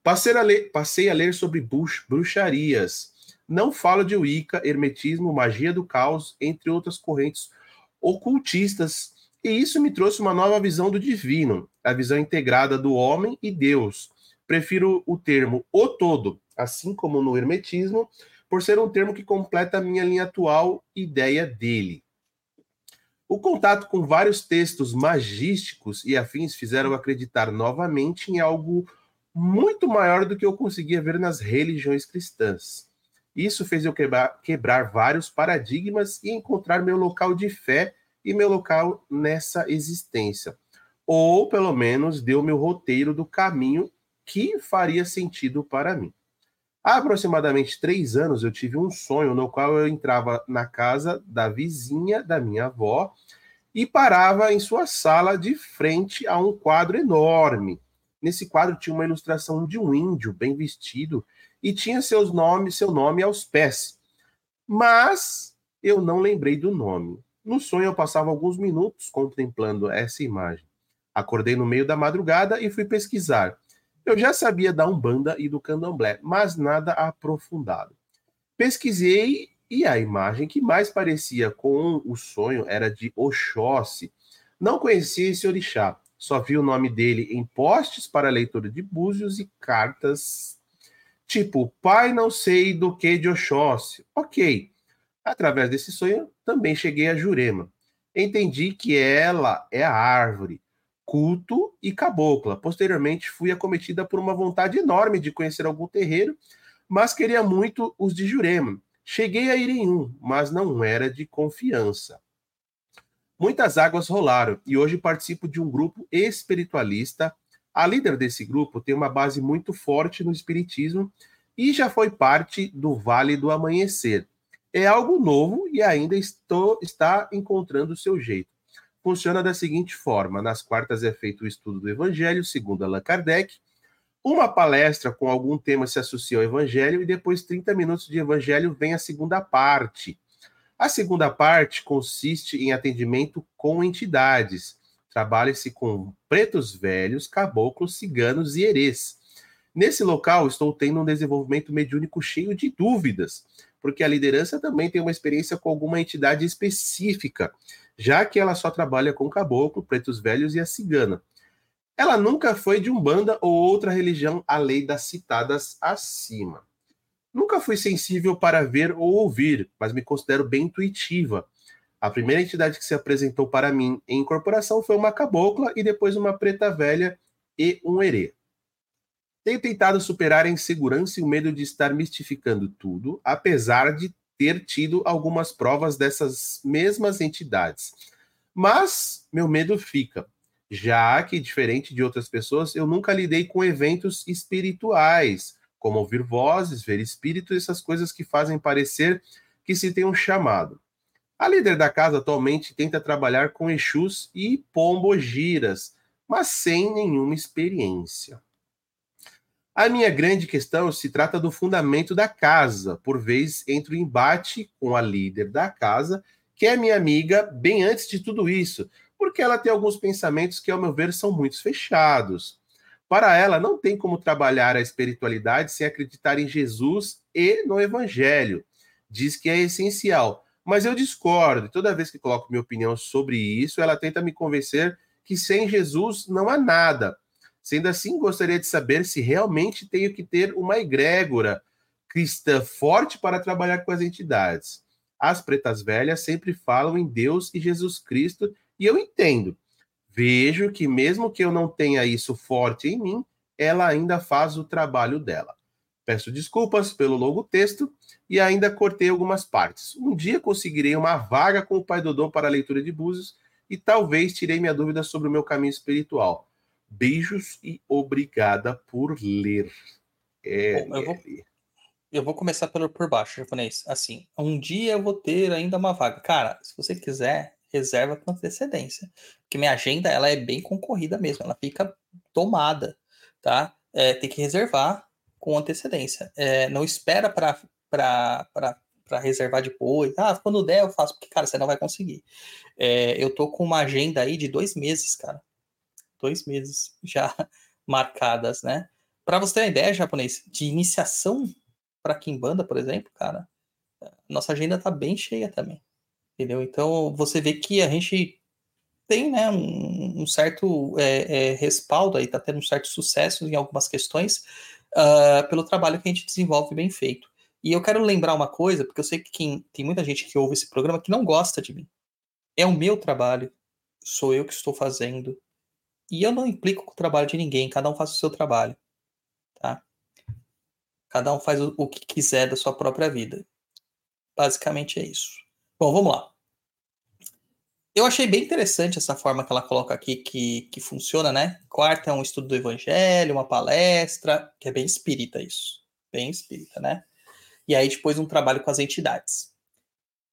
Passei a ler, passei a ler sobre brux- bruxarias. Não falo de Wicca, hermetismo, magia do caos, entre outras correntes ocultistas. E isso me trouxe uma nova visão do divino, a visão integrada do homem e Deus. Prefiro o termo o todo, assim como no hermetismo, por ser um termo que completa a minha linha atual ideia dele. O contato com vários textos magísticos e afins fizeram acreditar novamente em algo muito maior do que eu conseguia ver nas religiões cristãs. Isso fez eu quebrar, quebrar vários paradigmas e encontrar meu local de fé e meu local nessa existência. Ou, pelo menos, deu meu roteiro do caminho que faria sentido para mim. Há aproximadamente três anos eu tive um sonho no qual eu entrava na casa da vizinha da minha avó e parava em sua sala de frente a um quadro enorme. Nesse quadro tinha uma ilustração de um índio bem vestido e tinha seus nomes, seu nome aos pés. Mas eu não lembrei do nome. No sonho eu passava alguns minutos contemplando essa imagem. Acordei no meio da madrugada e fui pesquisar. Eu já sabia da Umbanda e do Candomblé, mas nada aprofundado. Pesquisei e a imagem que mais parecia com o sonho era de Oxóssi. Não conhecia esse orixá, só vi o nome dele em postes para leitura de búzios e cartas tipo, pai não sei do que de Oxóssi. Ok. Através desse sonho, também cheguei a Jurema. Entendi que ela é a árvore, culto e cabocla. Posteriormente, fui acometida por uma vontade enorme de conhecer algum terreiro, mas queria muito os de Jurema. Cheguei a ir em um, mas não era de confiança. Muitas águas rolaram e hoje participo de um grupo espiritualista. A líder desse grupo tem uma base muito forte no espiritismo e já foi parte do Vale do Amanhecer. É algo novo e ainda estou, está encontrando o seu jeito. Funciona da seguinte forma: nas quartas é feito o estudo do Evangelho, segundo Allan Kardec. Uma palestra com algum tema se associa ao Evangelho e depois 30 minutos de Evangelho vem a segunda parte. A segunda parte consiste em atendimento com entidades. Trabalha-se com pretos velhos, caboclos, ciganos e herês. Nesse local, estou tendo um desenvolvimento mediúnico cheio de dúvidas, porque a liderança também tem uma experiência com alguma entidade específica, já que ela só trabalha com caboclo, pretos velhos e a cigana. Ela nunca foi de umbanda ou outra religião além das citadas acima. Nunca fui sensível para ver ou ouvir, mas me considero bem intuitiva. A primeira entidade que se apresentou para mim em incorporação foi uma cabocla e depois uma preta velha e um herê. Tenho tentado superar a insegurança e o medo de estar mistificando tudo, apesar de ter tido algumas provas dessas mesmas entidades. Mas meu medo fica, já que, diferente de outras pessoas, eu nunca lidei com eventos espirituais, como ouvir vozes, ver espíritos, essas coisas que fazem parecer que se tem um chamado. A líder da casa atualmente tenta trabalhar com Exus e pombogiras, mas sem nenhuma experiência. A minha grande questão se trata do fundamento da casa. Por vezes entro em embate com a líder da casa, que é minha amiga, bem antes de tudo isso, porque ela tem alguns pensamentos que, ao meu ver, são muito fechados. Para ela, não tem como trabalhar a espiritualidade sem acreditar em Jesus e no Evangelho. Diz que é essencial, mas eu discordo. Toda vez que coloco minha opinião sobre isso, ela tenta me convencer que sem Jesus não há nada. Sendo assim, gostaria de saber se realmente tenho que ter uma egrégora cristã forte para trabalhar com as entidades. As pretas velhas sempre falam em Deus e Jesus Cristo, e eu entendo. Vejo que, mesmo que eu não tenha isso forte em mim, ela ainda faz o trabalho dela. Peço desculpas pelo longo texto e ainda cortei algumas partes. Um dia conseguirei uma vaga com o Pai Dodô para a leitura de Búzios e talvez tirei minha dúvida sobre o meu caminho espiritual. Beijos e obrigada por ler.
É, Bom, eu, vou, eu vou começar pelo por baixo, japonês. Assim, um dia eu vou ter ainda uma vaga. Cara, se você quiser, reserva com antecedência. Porque minha agenda, ela é bem concorrida mesmo. Ela fica tomada, tá? É, tem que reservar com antecedência. É, não espera para reservar depois. Ah, quando der eu faço. Porque, cara, você não vai conseguir. É, eu tô com uma agenda aí de dois meses, cara dois meses já [laughs] marcadas, né? Para você ter uma ideia, japonês, de iniciação para Kimbanda, por exemplo, cara, nossa agenda tá bem cheia também, entendeu? Então você vê que a gente tem, né, um, um certo é, é, respaldo aí, tá tendo um certo sucesso em algumas questões uh, pelo trabalho que a gente desenvolve bem feito. E eu quero lembrar uma coisa, porque eu sei que quem, tem muita gente que ouve esse programa que não gosta de mim. É o meu trabalho, sou eu que estou fazendo, e eu não implico com o trabalho de ninguém, cada um faz o seu trabalho. Tá? Cada um faz o, o que quiser da sua própria vida. Basicamente é isso. Bom, vamos lá. Eu achei bem interessante essa forma que ela coloca aqui que, que funciona, né? Quarta é um estudo do evangelho, uma palestra, que é bem espírita isso. Bem espírita, né? E aí depois um trabalho com as entidades.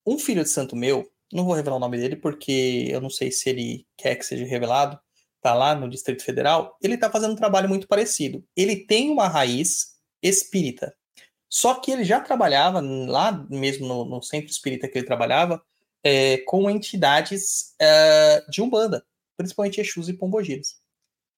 Um filho de santo meu, não vou revelar o nome dele porque eu não sei se ele quer que seja revelado, está lá no Distrito Federal, ele está fazendo um trabalho muito parecido. Ele tem uma raiz espírita. Só que ele já trabalhava lá mesmo no, no centro espírita que ele trabalhava é, com entidades é, de umbanda, principalmente Exus e Pombogiras,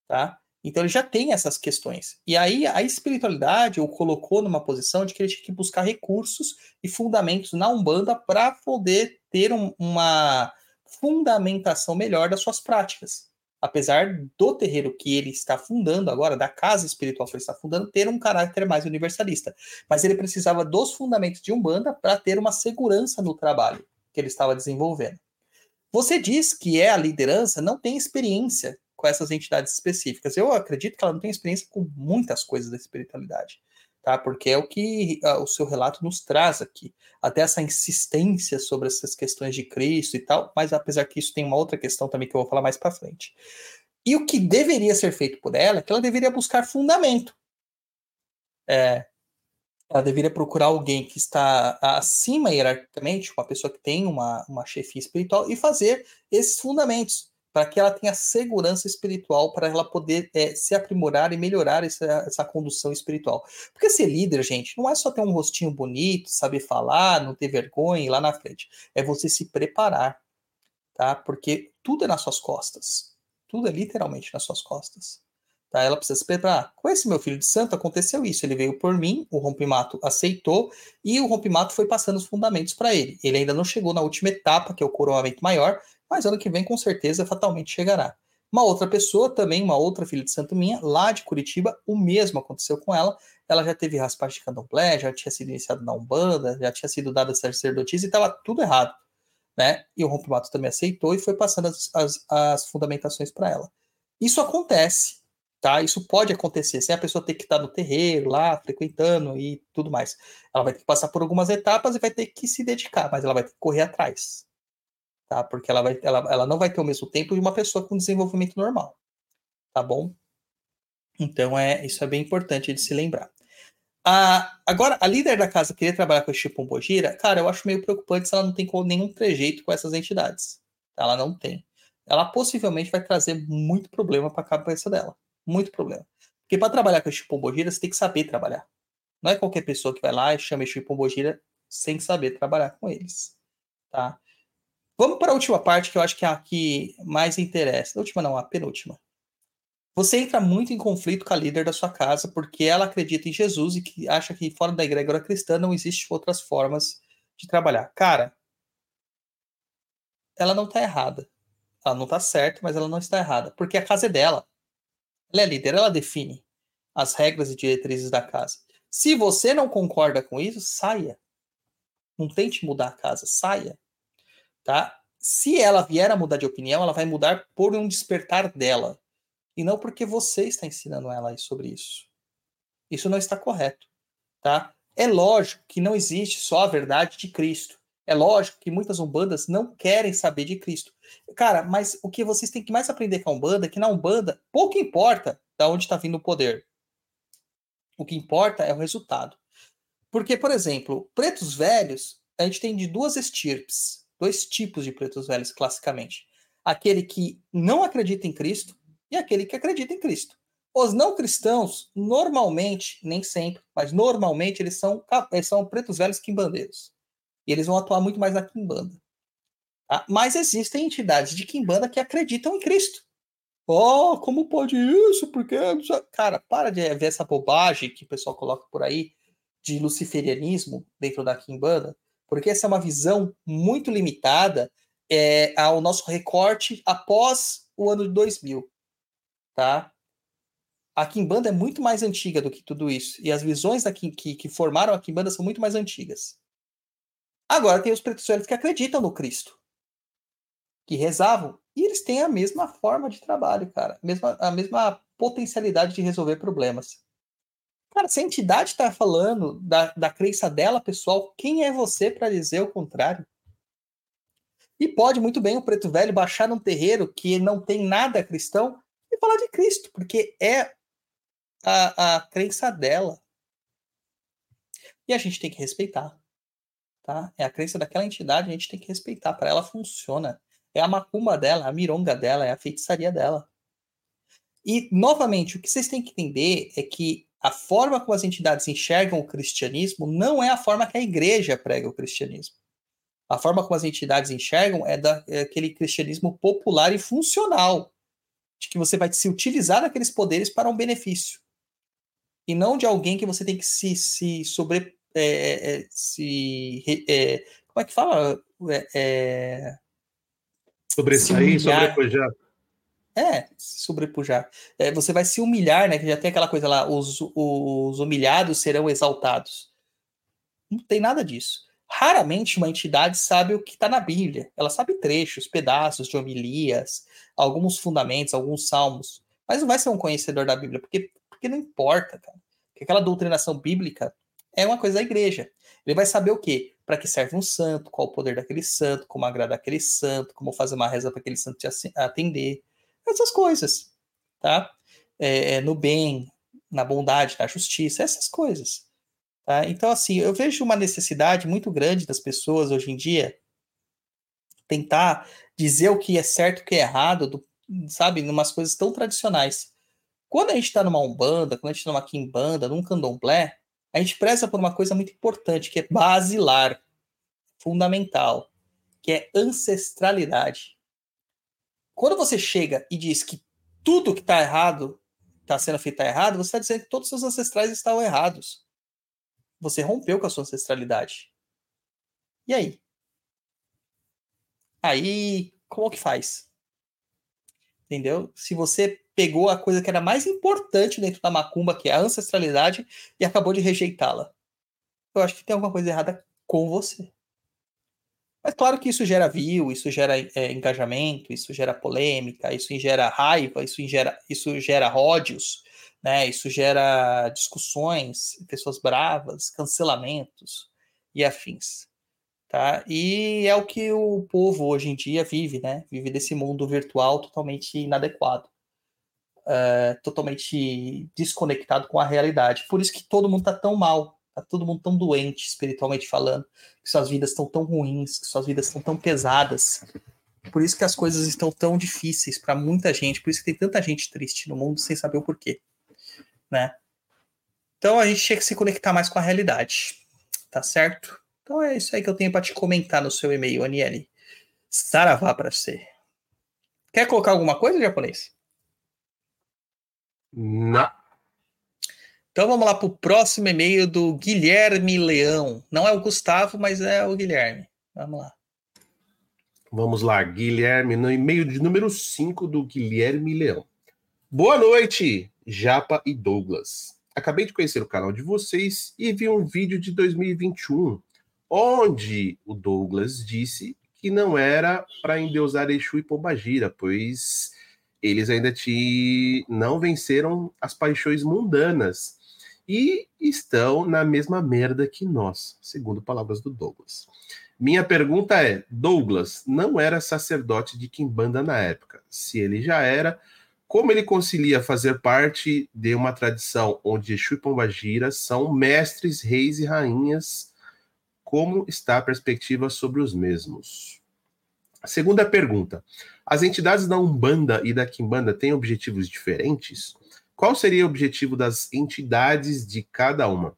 tá? Então ele já tem essas questões. E aí a espiritualidade o colocou numa posição de que ele tinha que buscar recursos e fundamentos na umbanda para poder ter um, uma fundamentação melhor das suas práticas apesar do terreiro que ele está fundando agora, da casa espiritual que ele está fundando, ter um caráter mais universalista. Mas ele precisava dos fundamentos de Umbanda para ter uma segurança no trabalho que ele estava desenvolvendo. Você diz que é a liderança, não tem experiência com essas entidades específicas. Eu acredito que ela não tem experiência com muitas coisas da espiritualidade tá? Porque é o que uh, o seu relato nos traz aqui, até essa insistência sobre essas questões de Cristo e tal, mas apesar que isso tem uma outra questão também que eu vou falar mais para frente. E o que deveria ser feito por ela é que ela deveria buscar fundamento. É, ela deveria procurar alguém que está acima hierarquicamente, uma pessoa que tem uma, uma chefia espiritual, e fazer esses fundamentos para que ela tenha segurança espiritual, para ela poder é, se aprimorar e melhorar essa, essa condução espiritual. Porque ser líder, gente, não é só ter um rostinho bonito, saber falar, não ter vergonha lá na frente. É você se preparar, tá? Porque tudo é nas suas costas. Tudo é literalmente nas suas costas. Tá? Ela precisa se preparar. Com esse meu filho de santo aconteceu isso. Ele veio por mim, o rompimato aceitou e o rompimato foi passando os fundamentos para ele. Ele ainda não chegou na última etapa, que é o coroamento maior, mas ano que vem com certeza fatalmente chegará. Uma outra pessoa, também uma outra filha de santo minha, lá de Curitiba, o mesmo aconteceu com ela. Ela já teve raspagem de candomblé, já tinha sido iniciada na Umbanda, já tinha sido dada sacerdotisa e estava tudo errado. Né? E o rompimato também aceitou e foi passando as, as, as fundamentações para ela. Isso acontece, Tá? Isso pode acontecer, sem a pessoa ter que estar no terreiro lá, frequentando e tudo mais. Ela vai ter que passar por algumas etapas e vai ter que se dedicar, mas ela vai ter que correr atrás. Tá? Porque ela, vai, ela, ela não vai ter o mesmo tempo de uma pessoa com desenvolvimento normal. Tá bom? Então, é, isso é bem importante de se lembrar. A, agora, a líder da casa querer trabalhar com esse Pombogira, cara, eu acho meio preocupante se ela não tem nenhum trejeito com essas entidades. Ela não tem. Ela possivelmente vai trazer muito problema para a cabeça dela. Muito problema. Porque para trabalhar com esse Pombogira, você tem que saber trabalhar. Não é qualquer pessoa que vai lá e chama Pombogira sem saber trabalhar com eles. Tá? Vamos para a última parte, que eu acho que é a que mais interessa. A última não, a penúltima. Você entra muito em conflito com a líder da sua casa porque ela acredita em Jesus e que acha que fora da egrégora cristã não existe outras formas de trabalhar. Cara, ela não está errada. Ela não está certa, mas ela não está errada, porque a casa é dela. Ela é líder, ela define as regras e diretrizes da casa. Se você não concorda com isso, saia. Não tente mudar a casa, saia. Tá? Se ela vier a mudar de opinião, ela vai mudar por um despertar dela e não porque você está ensinando ela sobre isso. Isso não está correto, tá? É lógico que não existe só a verdade de Cristo. É lógico que muitas umbandas não querem saber de Cristo. Cara, mas o que vocês têm que mais aprender com a umbanda é que na umbanda pouco importa da onde está vindo o poder. O que importa é o resultado. Porque, por exemplo, pretos velhos, a gente tem de duas estirpes, dois tipos de pretos velhos classicamente. Aquele que não acredita em Cristo e aquele que acredita em Cristo. Os não cristãos, normalmente, nem sempre, mas normalmente eles são, eles são pretos velhos quimbandeiros. E eles vão atuar muito mais na quimbanda. Tá? Mas existem entidades de quimbanda que acreditam em Cristo. Oh, como pode isso? Porque. Cara, para de ver essa bobagem que o pessoal coloca por aí de luciferianismo dentro da quimbanda, porque essa é uma visão muito limitada é, ao nosso recorte após o ano de 2000 tá? A Kimbanda é muito mais antiga do que tudo isso. E as visões da que, que, que formaram a Kimbanda são muito mais antigas. Agora tem os velhos que acreditam no Cristo. Que rezavam. E eles têm a mesma forma de trabalho, cara. A mesma, a mesma potencialidade de resolver problemas. Cara, se a entidade está falando da, da crença dela, pessoal, quem é você para dizer o contrário? E pode muito bem o preto velho baixar num terreiro que não tem nada cristão e falar de Cristo, porque é a, a crença dela. E a gente tem que respeitar. Tá? É a crença daquela entidade, a gente tem que respeitar. Para ela funciona. É a macumba dela, a mironga dela, é a feitiçaria dela. E, novamente, o que vocês têm que entender é que a forma como as entidades enxergam o cristianismo não é a forma que a igreja prega o cristianismo. A forma como as entidades enxergam é daquele é cristianismo popular e funcional de que você vai se utilizar daqueles poderes para um benefício. E não de alguém que você tem que se, se sobre. É, é, é se, é, como é que fala? É
Sobressair, sobrepujar.
É, sobrepujar. É, você vai se humilhar, né? Que já tem aquela coisa lá, os, os humilhados serão exaltados. Não tem nada disso. Raramente uma entidade sabe o que está na Bíblia. Ela sabe trechos, pedaços de homilias, alguns fundamentos, alguns salmos. Mas não vai ser um conhecedor da Bíblia, porque, porque não importa, cara. Porque aquela doutrinação bíblica é uma coisa da igreja. Ele vai saber o quê? Para que serve um santo, qual o poder daquele santo, como agradar aquele santo, como fazer uma reza para aquele santo te atender. Essas coisas, tá? É, no bem, na bondade, na justiça, essas coisas. Tá? Então, assim, eu vejo uma necessidade muito grande das pessoas hoje em dia tentar dizer o que é certo e o que é errado, do, sabe, numas coisas tão tradicionais. Quando a gente está numa umbanda, quando a gente está numa quimbanda, num candomblé, a gente preza por uma coisa muito importante, que é basilar, fundamental, que é ancestralidade. Quando você chega e diz que tudo que está errado, está sendo feito tá errado, você está dizendo que todos os seus ancestrais estavam errados. Você rompeu com a sua ancestralidade. E aí? Aí, como que faz? Entendeu? Se você pegou a coisa que era mais importante dentro da macumba, que é a ancestralidade, e acabou de rejeitá-la. Eu acho que tem alguma coisa errada com você. Mas claro que isso gera view, isso gera é, engajamento, isso gera polêmica, isso gera raiva, isso gera, isso gera ódios, né? Isso gera discussões, pessoas bravas, cancelamentos e afins. Tá? E é o que o povo hoje em dia vive, né? Vive desse mundo virtual totalmente inadequado, uh, totalmente desconectado com a realidade. Por isso que todo mundo tá tão mal, tá todo mundo tão doente, espiritualmente falando, que suas vidas estão tão ruins, que suas vidas estão tão pesadas. Por isso que as coisas estão tão difíceis para muita gente, por isso que tem tanta gente triste no mundo sem saber o porquê, né? Então a gente tinha que se conectar mais com a realidade, tá certo? Então é isso aí que eu tenho para te comentar no seu e-mail, Aniele. Saravá para você. Quer colocar alguma coisa, japonês?
Não.
Então vamos lá para o próximo e-mail do Guilherme Leão. Não é o Gustavo, mas é o Guilherme. Vamos lá.
Vamos lá, Guilherme, no e-mail de número 5 do Guilherme Leão. Boa noite, Japa e Douglas. Acabei de conhecer o canal de vocês e vi um vídeo de 2021 onde o Douglas disse que não era para endeusar Exu e Pombagira, pois eles ainda te não venceram as paixões mundanas e estão na mesma merda que nós, segundo palavras do Douglas. Minha pergunta é: Douglas não era sacerdote de Kimbanda na época? Se ele já era, como ele concilia fazer parte de uma tradição onde Exu e Pombagira são mestres, reis e rainhas como está a perspectiva sobre os mesmos? segunda pergunta: as entidades da Umbanda e da Quimbanda têm objetivos diferentes? Qual seria o objetivo das entidades de cada uma?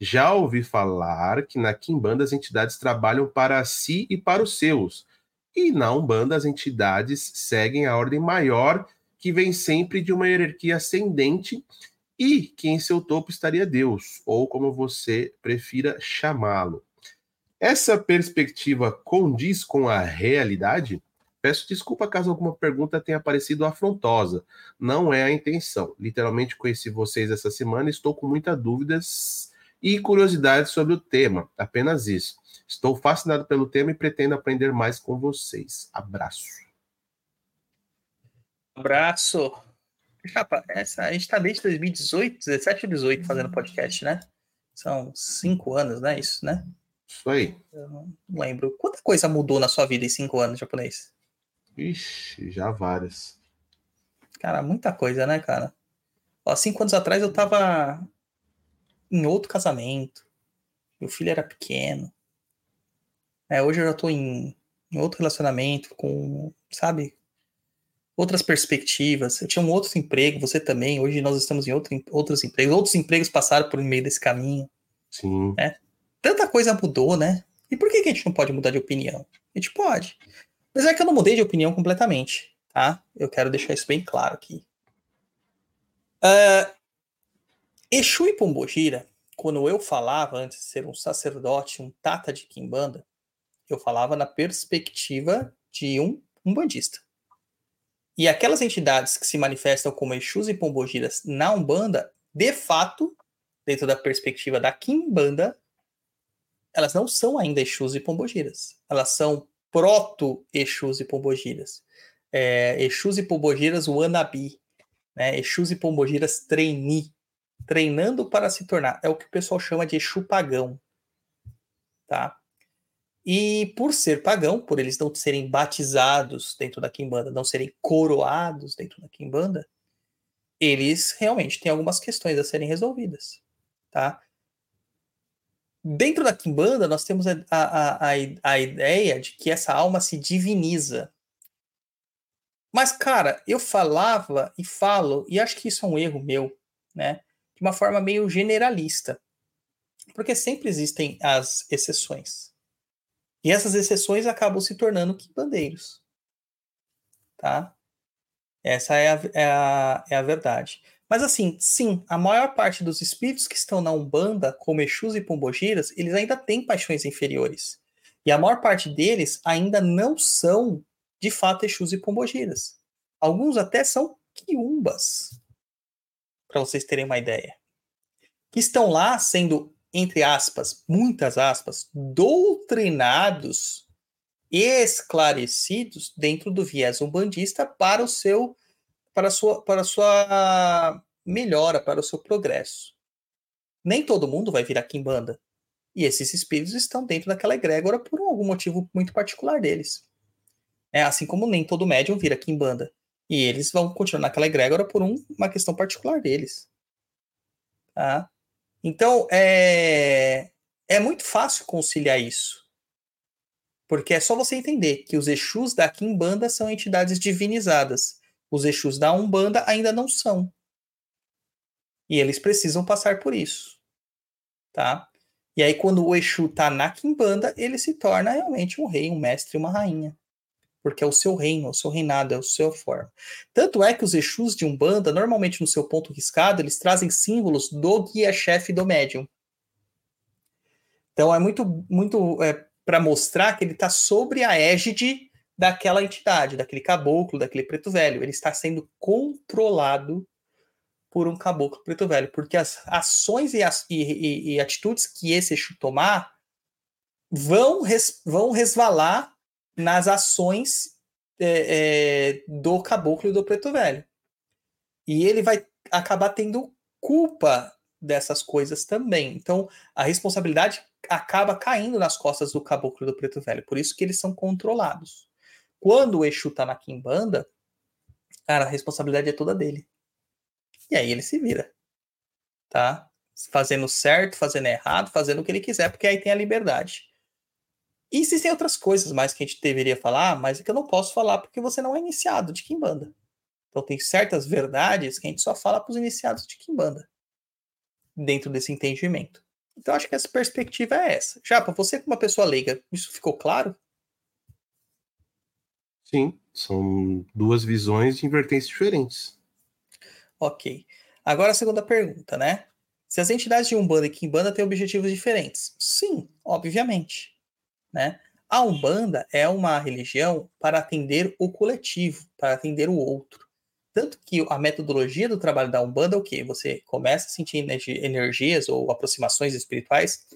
Já ouvi falar que na Quimbanda as entidades trabalham para si e para os seus, e na Umbanda as entidades seguem a ordem maior, que vem sempre de uma hierarquia ascendente e que em seu topo estaria Deus, ou como você prefira chamá-lo. Essa perspectiva condiz com a realidade? Peço desculpa caso alguma pergunta tenha parecido afrontosa. Não é a intenção. Literalmente conheci vocês essa semana e estou com muitas dúvidas e curiosidades sobre o tema. Apenas isso. Estou fascinado pelo tema e pretendo aprender mais com vocês. Abraço.
Abraço. Chapa, essa, a gente está desde 2018, 17 ou 18 fazendo podcast, né? São cinco anos, né? Isso, né?
Isso aí.
Eu não lembro. Quanta coisa mudou na sua vida em cinco anos japonês?
Ixi, já várias.
Cara, muita coisa, né, cara? Ó, cinco anos atrás eu tava em outro casamento. Meu filho era pequeno. É, hoje eu já tô em, em outro relacionamento, com, sabe, outras perspectivas. Eu tinha um outro emprego, você também. Hoje nós estamos em outro, outros empregos. Outros empregos passaram por meio desse caminho.
Sim.
Né? tanta coisa mudou, né? E por que, que a gente não pode mudar de opinião? A gente pode. Mas é que eu não mudei de opinião completamente, tá? Eu quero deixar isso bem claro aqui. Uh, Exu e Pombogira, quando eu falava antes de ser um sacerdote, um tata de Kimbanda, eu falava na perspectiva de um, um bandista. E aquelas entidades que se manifestam como Exus e Pombogiras na Umbanda, de fato, dentro da perspectiva da Kimbanda, elas não são ainda Exus e Pombogiras. Elas são proto-Exus e Pombogiras. É, Exus e Pombogiras wannabe. Né? Exus e Pombogiras trainee. Treinando para se tornar. É o que o pessoal chama de Exu pagão. Tá? E por ser pagão, por eles não serem batizados dentro da Kimbanda, não serem coroados dentro da Kimbanda, eles realmente têm algumas questões a serem resolvidas. Tá? Dentro da Kimbanda, nós temos a, a, a, a ideia de que essa alma se diviniza. Mas, cara, eu falava e falo, e acho que isso é um erro meu, né? De uma forma meio generalista. Porque sempre existem as exceções. E essas exceções acabam se tornando quimbandeiros. Tá? Essa é a, é a, é a verdade. Mas assim, sim, a maior parte dos espíritos que estão na Umbanda, como Exus e Pombogiras, eles ainda têm paixões inferiores. E a maior parte deles ainda não são, de fato, Exus e Pombogiras. Alguns até são quiumbas, para vocês terem uma ideia. Que estão lá sendo, entre aspas, muitas aspas, doutrinados esclarecidos dentro do viés umbandista para o seu para sua para sua melhora, para o seu progresso. Nem todo mundo vai virar quimbanda. E esses espíritos estão dentro daquela egrégora por algum motivo muito particular deles. É assim como nem todo médium vira quimbanda. E eles vão continuar naquela egrégora por um, uma questão particular deles. Tá? Então, é, é muito fácil conciliar isso. Porque é só você entender que os Exus da Kimbanda são entidades divinizadas. Os Exus da Umbanda ainda não são. E eles precisam passar por isso. Tá? E aí, quando o Exu tá na Kimbanda, ele se torna realmente um rei, um mestre, uma rainha. Porque é o seu reino, é o seu reinado, é a sua forma. Tanto é que os Exus de Umbanda, normalmente no seu ponto riscado, eles trazem símbolos do guia-chefe do médium. Então é muito, muito é, para mostrar que ele está sobre a égide daquela entidade, daquele caboclo, daquele preto velho. Ele está sendo controlado por um caboclo preto velho, porque as ações e, as, e, e, e atitudes que esse Exu tomar vão, res, vão resvalar nas ações é, é, do caboclo e do preto velho. E ele vai acabar tendo culpa dessas coisas também. Então, a responsabilidade acaba caindo nas costas do caboclo do preto velho. Por isso que eles são controlados. Quando o Exu tá na Kimbanda, cara, a responsabilidade é toda dele. E aí ele se vira. Tá? Fazendo certo, fazendo errado, fazendo o que ele quiser, porque aí tem a liberdade. E existem outras coisas mais que a gente deveria falar, mas é que eu não posso falar porque você não é iniciado de Kimbanda. Então tem certas verdades que a gente só fala para os iniciados de Kimbanda. Dentro desse entendimento. Então acho que essa perspectiva é essa. Já para você como uma pessoa leiga, isso ficou claro?
Sim, são duas visões de vertentes diferentes.
Ok. Agora a segunda pergunta, né? Se as entidades de Umbanda e Kimbanda têm objetivos diferentes? Sim, obviamente. Né? A Umbanda é uma religião para atender o coletivo, para atender o outro. Tanto que a metodologia do trabalho da Umbanda é o quê? Você começa a sentir energias ou aproximações espirituais.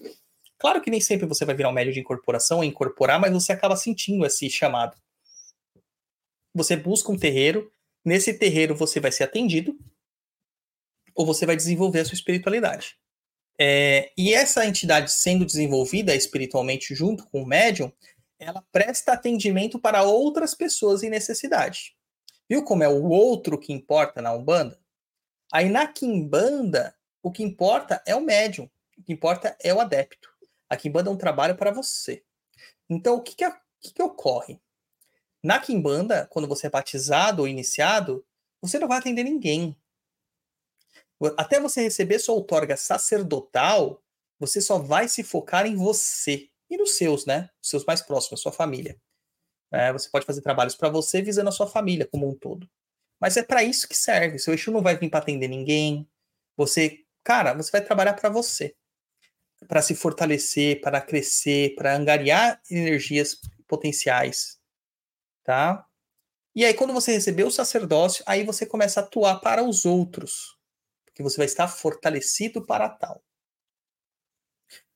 Claro que nem sempre você vai virar um médio de incorporação ou incorporar, mas você acaba sentindo esse chamado. Você busca um terreiro, nesse terreiro você vai ser atendido, ou você vai desenvolver a sua espiritualidade. É, e essa entidade sendo desenvolvida espiritualmente junto com o médium, ela presta atendimento para outras pessoas em necessidade. Viu como é o outro que importa na Umbanda? Aí na Kimbanda, o que importa é o médium, o que importa é o adepto. A Kimbanda é um trabalho para você. Então, o que, que, que, que ocorre? Na Kimbanda, quando você é batizado ou iniciado, você não vai atender ninguém. Até você receber sua outorga sacerdotal, você só vai se focar em você e nos seus, né? Os seus mais próximos, sua família. É, você pode fazer trabalhos para você visando a sua família como um todo. Mas é para isso que serve. Seu eixo não vai vir para atender ninguém. Você, cara, você vai trabalhar para você. Para se fortalecer, para crescer, para angariar energias potenciais. Tá? E aí, quando você receber o sacerdócio, aí você começa a atuar para os outros que você vai estar fortalecido para tal.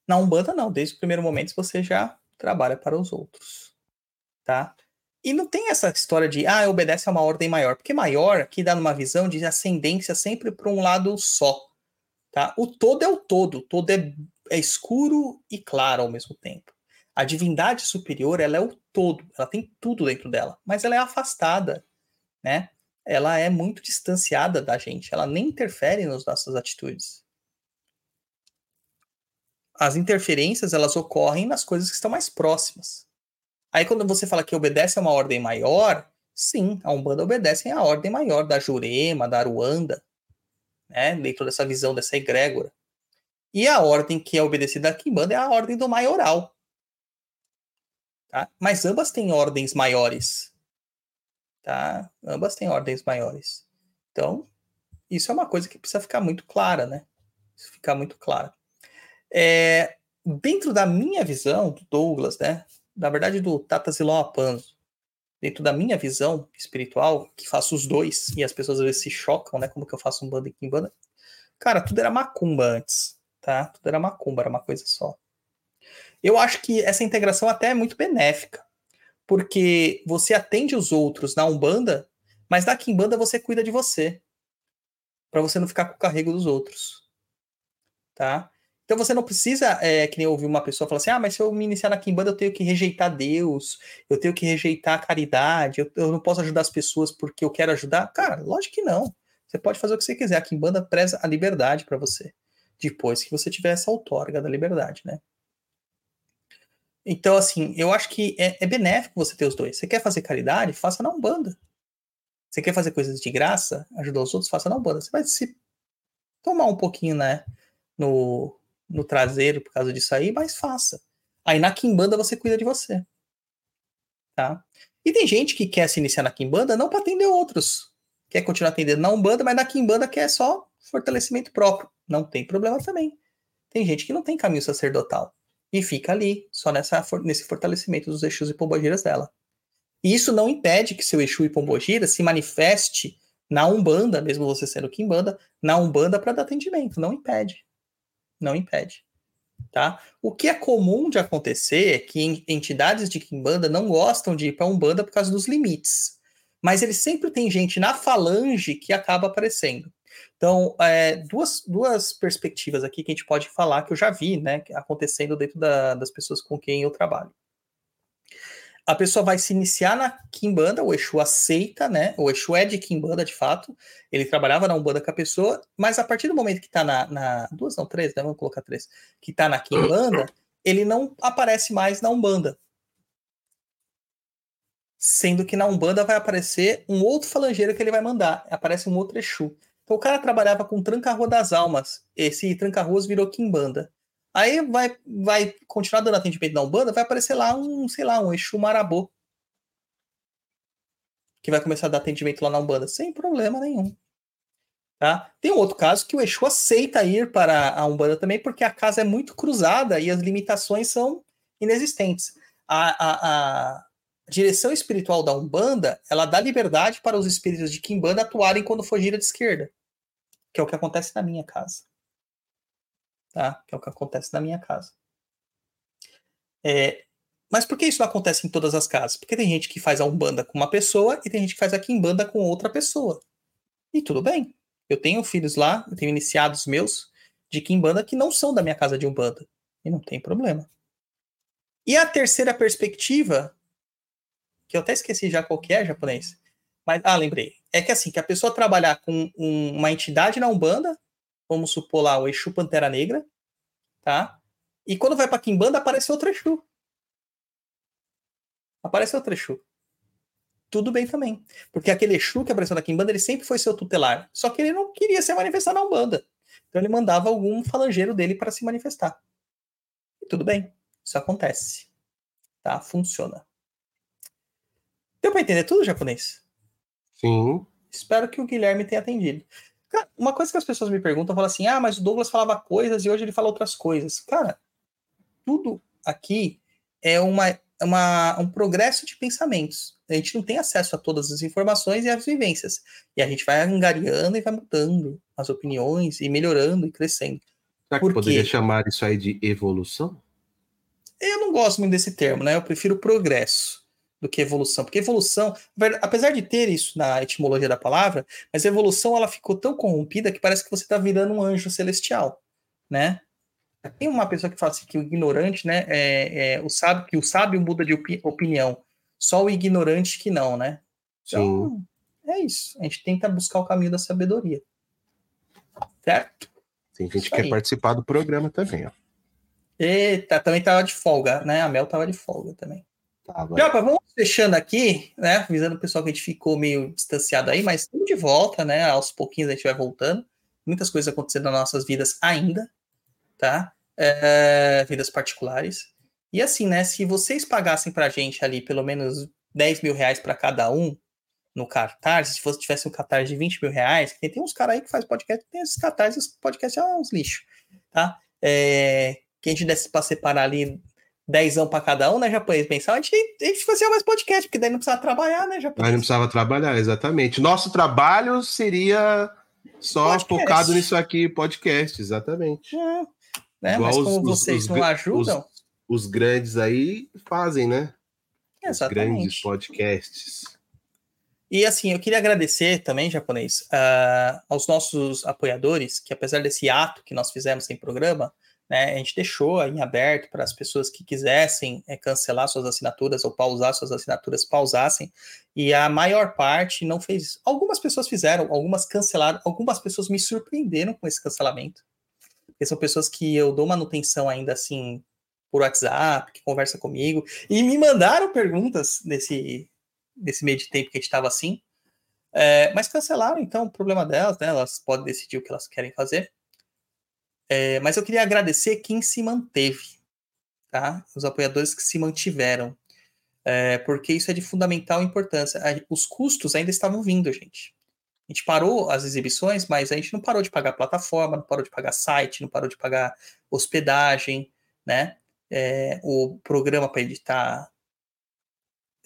Na Umbanda, não. Desde o primeiro momento, você já trabalha para os outros. Tá? E não tem essa história de, ah, obedece a uma ordem maior. Porque maior aqui dá numa visão de ascendência sempre para um lado só. Tá? O todo é o todo. O todo é, é escuro e claro ao mesmo tempo. A divindade superior, ela é o todo. Ela tem tudo dentro dela. Mas ela é afastada. Né? ela é muito distanciada da gente, ela nem interfere nas nossas atitudes. As interferências, elas ocorrem nas coisas que estão mais próximas. Aí quando você fala que obedece a uma ordem maior, sim, a Umbanda obedece à ordem maior da Jurema, da Aruanda, né, dentro dessa visão dessa egrégora. E a ordem que é obedecida aqui em Banda é a ordem do maioral. Tá? Mas ambas têm ordens maiores tá? Ambas têm ordens maiores. Então, isso é uma coisa que precisa ficar muito clara, né? Isso ficar muito clara. É, dentro da minha visão, do Douglas, né? Na verdade, do Tata Apanzo, dentro da minha visão espiritual, que faço os dois, e as pessoas às vezes se chocam, né? Como que eu faço um banda e banda. Cara, tudo era macumba antes, tá? Tudo era macumba, era uma coisa só. Eu acho que essa integração até é muito benéfica. Porque você atende os outros na Umbanda, mas na Kimbanda você cuida de você. Para você não ficar com o carrego dos outros. Tá? Então você não precisa, é, que nem ouvir uma pessoa falar assim: ah, mas se eu me iniciar na Kimbanda, eu tenho que rejeitar Deus, eu tenho que rejeitar a caridade, eu, eu não posso ajudar as pessoas porque eu quero ajudar. Cara, lógico que não. Você pode fazer o que você quiser. A Kimbanda preza a liberdade para você. Depois que você tiver essa outorga da liberdade, né? Então, assim, eu acho que é, é benéfico você ter os dois. Você quer fazer caridade? Faça na Umbanda. Você quer fazer coisas de graça? Ajudar os outros? Faça na Umbanda. Você vai se tomar um pouquinho, né? No, no traseiro por causa disso aí, mas faça. Aí na Kimbanda você cuida de você. Tá? E tem gente que quer se iniciar na Kimbanda não para atender outros. Quer continuar atendendo na Umbanda, mas na Kimbanda quer só fortalecimento próprio. Não tem problema também. Tem gente que não tem caminho sacerdotal. E fica ali, só nessa, nesse fortalecimento dos Exus e Pombogiras dela. E isso não impede que seu Exu e Pombogira se manifeste na Umbanda, mesmo você sendo Kimbanda, na Umbanda para dar atendimento. Não impede não impede. Tá? O que é comum de acontecer é que entidades de Kimbanda não gostam de ir para Umbanda por causa dos limites. Mas ele sempre tem gente na falange que acaba aparecendo. Então, é, duas, duas perspectivas aqui que a gente pode falar que eu já vi né, acontecendo dentro da, das pessoas com quem eu trabalho a pessoa vai se iniciar na Kimbanda, o Exu aceita, né? O Exu é de Kimbanda, de fato. Ele trabalhava na Umbanda com a pessoa, mas a partir do momento que tá na. na duas, não, três, né? Vamos colocar três. Que tá na Kimbanda, ele não aparece mais na Umbanda. Sendo que na Umbanda vai aparecer um outro falangeiro que ele vai mandar. Aparece um outro Exu. Então o cara trabalhava com Tranca-Rua das Almas. Esse Tranca-Ruas virou Kimbanda. Aí vai, vai continuar dando atendimento na Umbanda, vai aparecer lá um, sei lá, um Exu Marabô. Que vai começar a dar atendimento lá na Umbanda, sem problema nenhum. Tá? Tem um outro caso que o Exu aceita ir para a Umbanda também, porque a casa é muito cruzada e as limitações são inexistentes. A, a, a direção espiritual da Umbanda, ela dá liberdade para os espíritos de Kimbanda atuarem quando for gira de esquerda. Que é o que acontece na minha casa tá? Que é o que acontece na minha casa. É, mas por que isso não acontece em todas as casas? Porque tem gente que faz a Umbanda com uma pessoa e tem gente que faz a Kimbanda com outra pessoa. E tudo bem. Eu tenho filhos lá, eu tenho iniciados meus de Kimbanda que não são da minha casa de Umbanda. E não tem problema. E a terceira perspectiva, que eu até esqueci já qual que é, japonês. Mas, ah, lembrei. É que assim, que a pessoa trabalhar com um, uma entidade na Umbanda, vamos supor lá, o Exu Pantera Negra, tá? E quando vai pra Kimbanda, aparece outro Exu. Aparece outro Exu. Tudo bem também. Porque aquele Exu que apareceu na Kimbanda, ele sempre foi seu tutelar. Só que ele não queria se manifestar na Umbanda. Então ele mandava algum falangeiro dele para se manifestar. E tudo bem. Isso acontece. Tá? Funciona. Deu para entender tudo, japonês?
Sim.
Espero que o Guilherme tenha atendido. Cara, uma coisa que as pessoas me perguntam, falam assim, ah, mas o Douglas falava coisas e hoje ele fala outras coisas. Cara, tudo aqui é uma, uma, um progresso de pensamentos. A gente não tem acesso a todas as informações e as vivências. E a gente vai angariando e vai mudando as opiniões e melhorando e crescendo.
Será que Por poderia quê? chamar isso aí de evolução?
Eu não gosto muito desse termo, né? Eu prefiro progresso do que evolução. Porque evolução, apesar de ter isso na etimologia da palavra, mas a evolução ela ficou tão corrompida que parece que você está virando um anjo celestial, né? Tem uma pessoa que fala assim que o ignorante, né, é, é o sábio, que o sábio muda de opi opinião, só o ignorante que não, né? Então, Sim. é isso. A gente tenta buscar o caminho da sabedoria. Certo?
Tem gente isso que aí. quer participar do programa também, ó.
Eita, também tava de folga, né? A Mel tava de folga também. Tá, vamos fechando aqui, né? Avisando o pessoal que a gente ficou meio distanciado aí, mas estamos de volta, né? Aos pouquinhos a gente vai voltando. Muitas coisas acontecendo nas nossas vidas ainda, tá? É, vidas particulares. E assim, né? Se vocês pagassem pra gente ali pelo menos 10 mil reais para cada um no cartaz, se fosse tivesse um cartaz de 20 mil reais, tem, tem uns caras aí que faz podcast, tem esses cartazes, podcast é uns lixo, tá? É, que a gente desse para separar ali dezão para cada um, né, japonês mensal, a gente, a gente fazia mais podcast, porque daí não precisava trabalhar, né, japonês?
Aí não precisava trabalhar, exatamente. Nosso trabalho seria só podcast. focado nisso aqui, podcast, exatamente.
É, né? Mas como os, vocês os, não ajudam...
Os, os, grandes aí fazem, né?
Exatamente.
grandes podcasts.
E assim, eu queria agradecer também, japonês, uh, aos nossos apoiadores, que apesar desse ato que nós fizemos sem programa, né, a gente deixou em aberto para as pessoas que quisessem é, cancelar suas assinaturas ou pausar suas assinaturas, pausassem, e a maior parte não fez. Algumas pessoas fizeram, algumas cancelaram, algumas pessoas me surpreenderam com esse cancelamento, porque são pessoas que eu dou manutenção ainda assim por WhatsApp, que conversa comigo, e me mandaram perguntas nesse, nesse meio de tempo que a gente estava assim, é, mas cancelaram, então, o problema delas, né? Elas podem decidir o que elas querem fazer. É, mas eu queria agradecer quem se manteve, tá? Os apoiadores que se mantiveram, é, porque isso é de fundamental importância. Os custos ainda estavam vindo, gente. A gente parou as exibições, mas a gente não parou de pagar plataforma, não parou de pagar site, não parou de pagar hospedagem, né? É, o programa para editar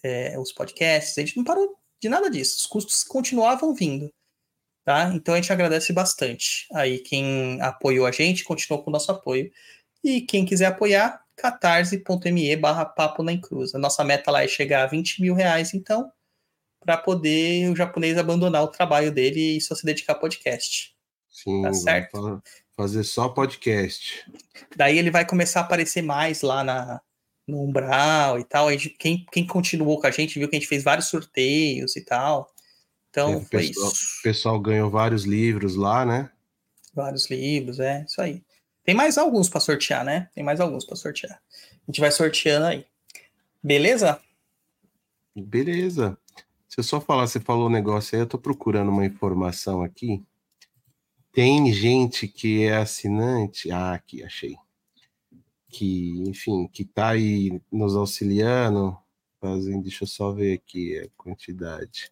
é, os podcasts, a gente não parou de nada disso. Os custos continuavam vindo. Tá? Então a gente agradece bastante. Aí quem apoiou a gente, continuou com o nosso apoio. E quem quiser apoiar, catarse.me barra papo na encruza. Nossa meta lá é chegar a 20 mil reais, então, para poder o japonês abandonar o trabalho dele e só se dedicar a podcast.
Sim, tá certo? fazer só podcast.
Daí ele vai começar a aparecer mais lá na, no Umbral e tal. Quem, quem continuou com a gente viu que a gente fez vários sorteios e tal. Então, foi
pessoal,
isso.
O pessoal ganhou vários livros lá, né?
Vários livros, é, isso aí. Tem mais alguns para sortear, né? Tem mais alguns para sortear. A gente vai sorteando aí. Beleza?
Beleza. Se eu só falar, você falou um negócio aí, eu tô procurando uma informação aqui. Tem gente que é assinante. Ah, aqui, achei. Que, enfim, que tá aí nos auxiliando, fazendo. Deixa eu só ver aqui a quantidade.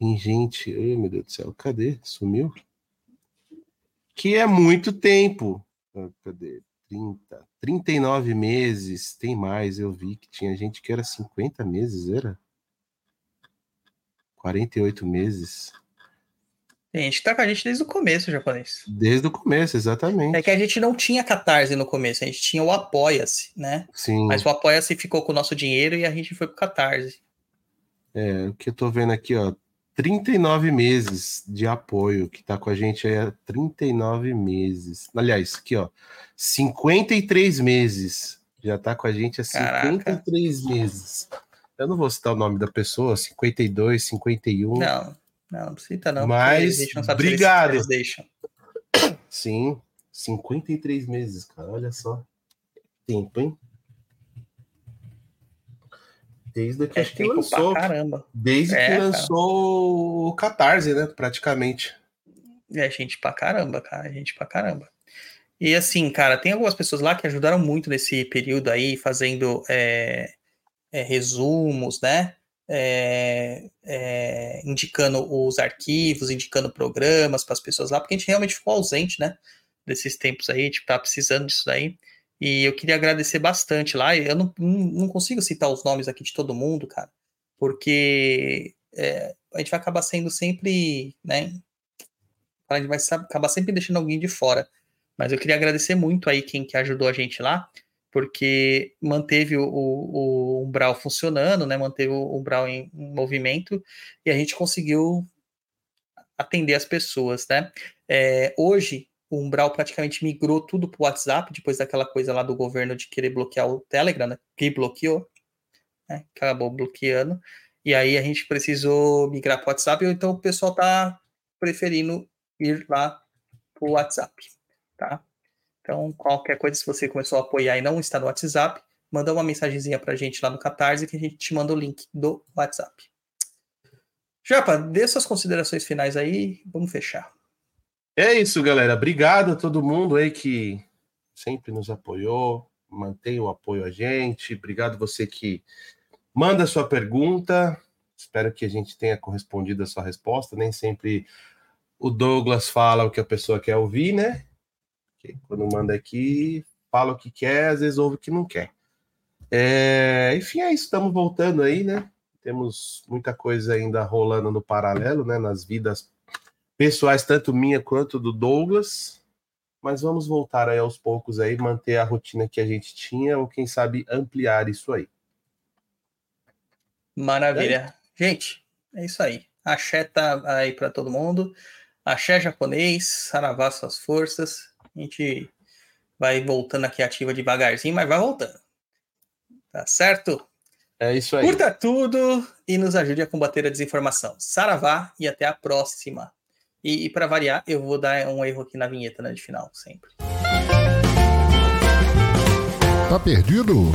Tem gente, ai meu Deus do céu, cadê? Sumiu? Que é muito tempo. Ah, cadê? 30, 39 meses, tem mais, eu vi que tinha gente que era 50 meses, era? 48 meses.
Tem gente que tá com a gente desde o começo, japonês.
Desde o começo, exatamente.
É que a gente não tinha catarse no começo, a gente tinha o Apoia-se, né?
Sim.
Mas o Apoia-se ficou com o nosso dinheiro e a gente foi pro catarse.
É, o que eu tô vendo aqui, ó, 39 meses de apoio, que está com a gente aí há 39 meses. Aliás, aqui, ó, 53 meses. Já está com a gente há 53 Caraca. meses. Eu não vou citar o nome da pessoa, 52, 51.
Não, não, não cita não.
Mas, obrigado. Eles, deixam. Sim, 53 meses, cara, olha só. Tempo, hein? Desde que é acho que lançou.
Caramba.
Desde é, que lançou cara. o Catarse, né? Praticamente.
É, gente pra caramba, cara. Gente pra caramba. E assim, cara, tem algumas pessoas lá que ajudaram muito nesse período aí, fazendo é, é, resumos, né? É, é indicando os arquivos, indicando programas para as pessoas lá, porque a gente realmente ficou ausente, né? Desses tempos aí, a gente tá precisando disso daí. E eu queria agradecer bastante lá. Eu não, não consigo citar os nomes aqui de todo mundo, cara, porque é, a gente vai acabar sendo sempre, né? A gente vai acabar sempre deixando alguém de fora. Mas eu queria agradecer muito aí quem que ajudou a gente lá, porque manteve o, o, o Umbral funcionando, né? Manteve o Umbral em, em movimento e a gente conseguiu atender as pessoas, né? É, hoje o Umbral praticamente migrou tudo para o WhatsApp, depois daquela coisa lá do governo de querer bloquear o Telegram, né? que bloqueou, né? acabou bloqueando, e aí a gente precisou migrar para o WhatsApp, então o pessoal está preferindo ir lá para o WhatsApp, tá? Então, qualquer coisa, se você começou a apoiar e não está no WhatsApp, manda uma mensagenzinha para a gente lá no Catarse que a gente te manda o link do WhatsApp. Japa, dê suas considerações finais aí, vamos fechar.
É isso, galera. Obrigado a todo mundo aí que sempre nos apoiou, mantém o apoio a gente. Obrigado você que manda sua pergunta. Espero que a gente tenha correspondido a sua resposta. Nem sempre o Douglas fala o que a pessoa quer ouvir, né? Quando manda aqui, fala o que quer, às vezes ouve o que não quer. É... Enfim, é isso. Estamos voltando aí, né? Temos muita coisa ainda rolando no paralelo, né? Nas vidas pessoais, tanto minha quanto do Douglas. mas vamos voltar aí aos poucos aí, manter a rotina que a gente tinha, ou quem sabe ampliar isso aí.
Maravilha. É gente, é isso aí. Axé tá aí para todo mundo. Axé japonês, saravá suas forças. A gente vai voltando aqui ativa devagarzinho, mas vai voltando. Tá certo?
É isso aí.
Curta tudo e nos ajude a combater a desinformação. Saravá e até a próxima. E, e para variar, eu vou dar um erro aqui na vinheta, né, de final, sempre.
Tá perdido?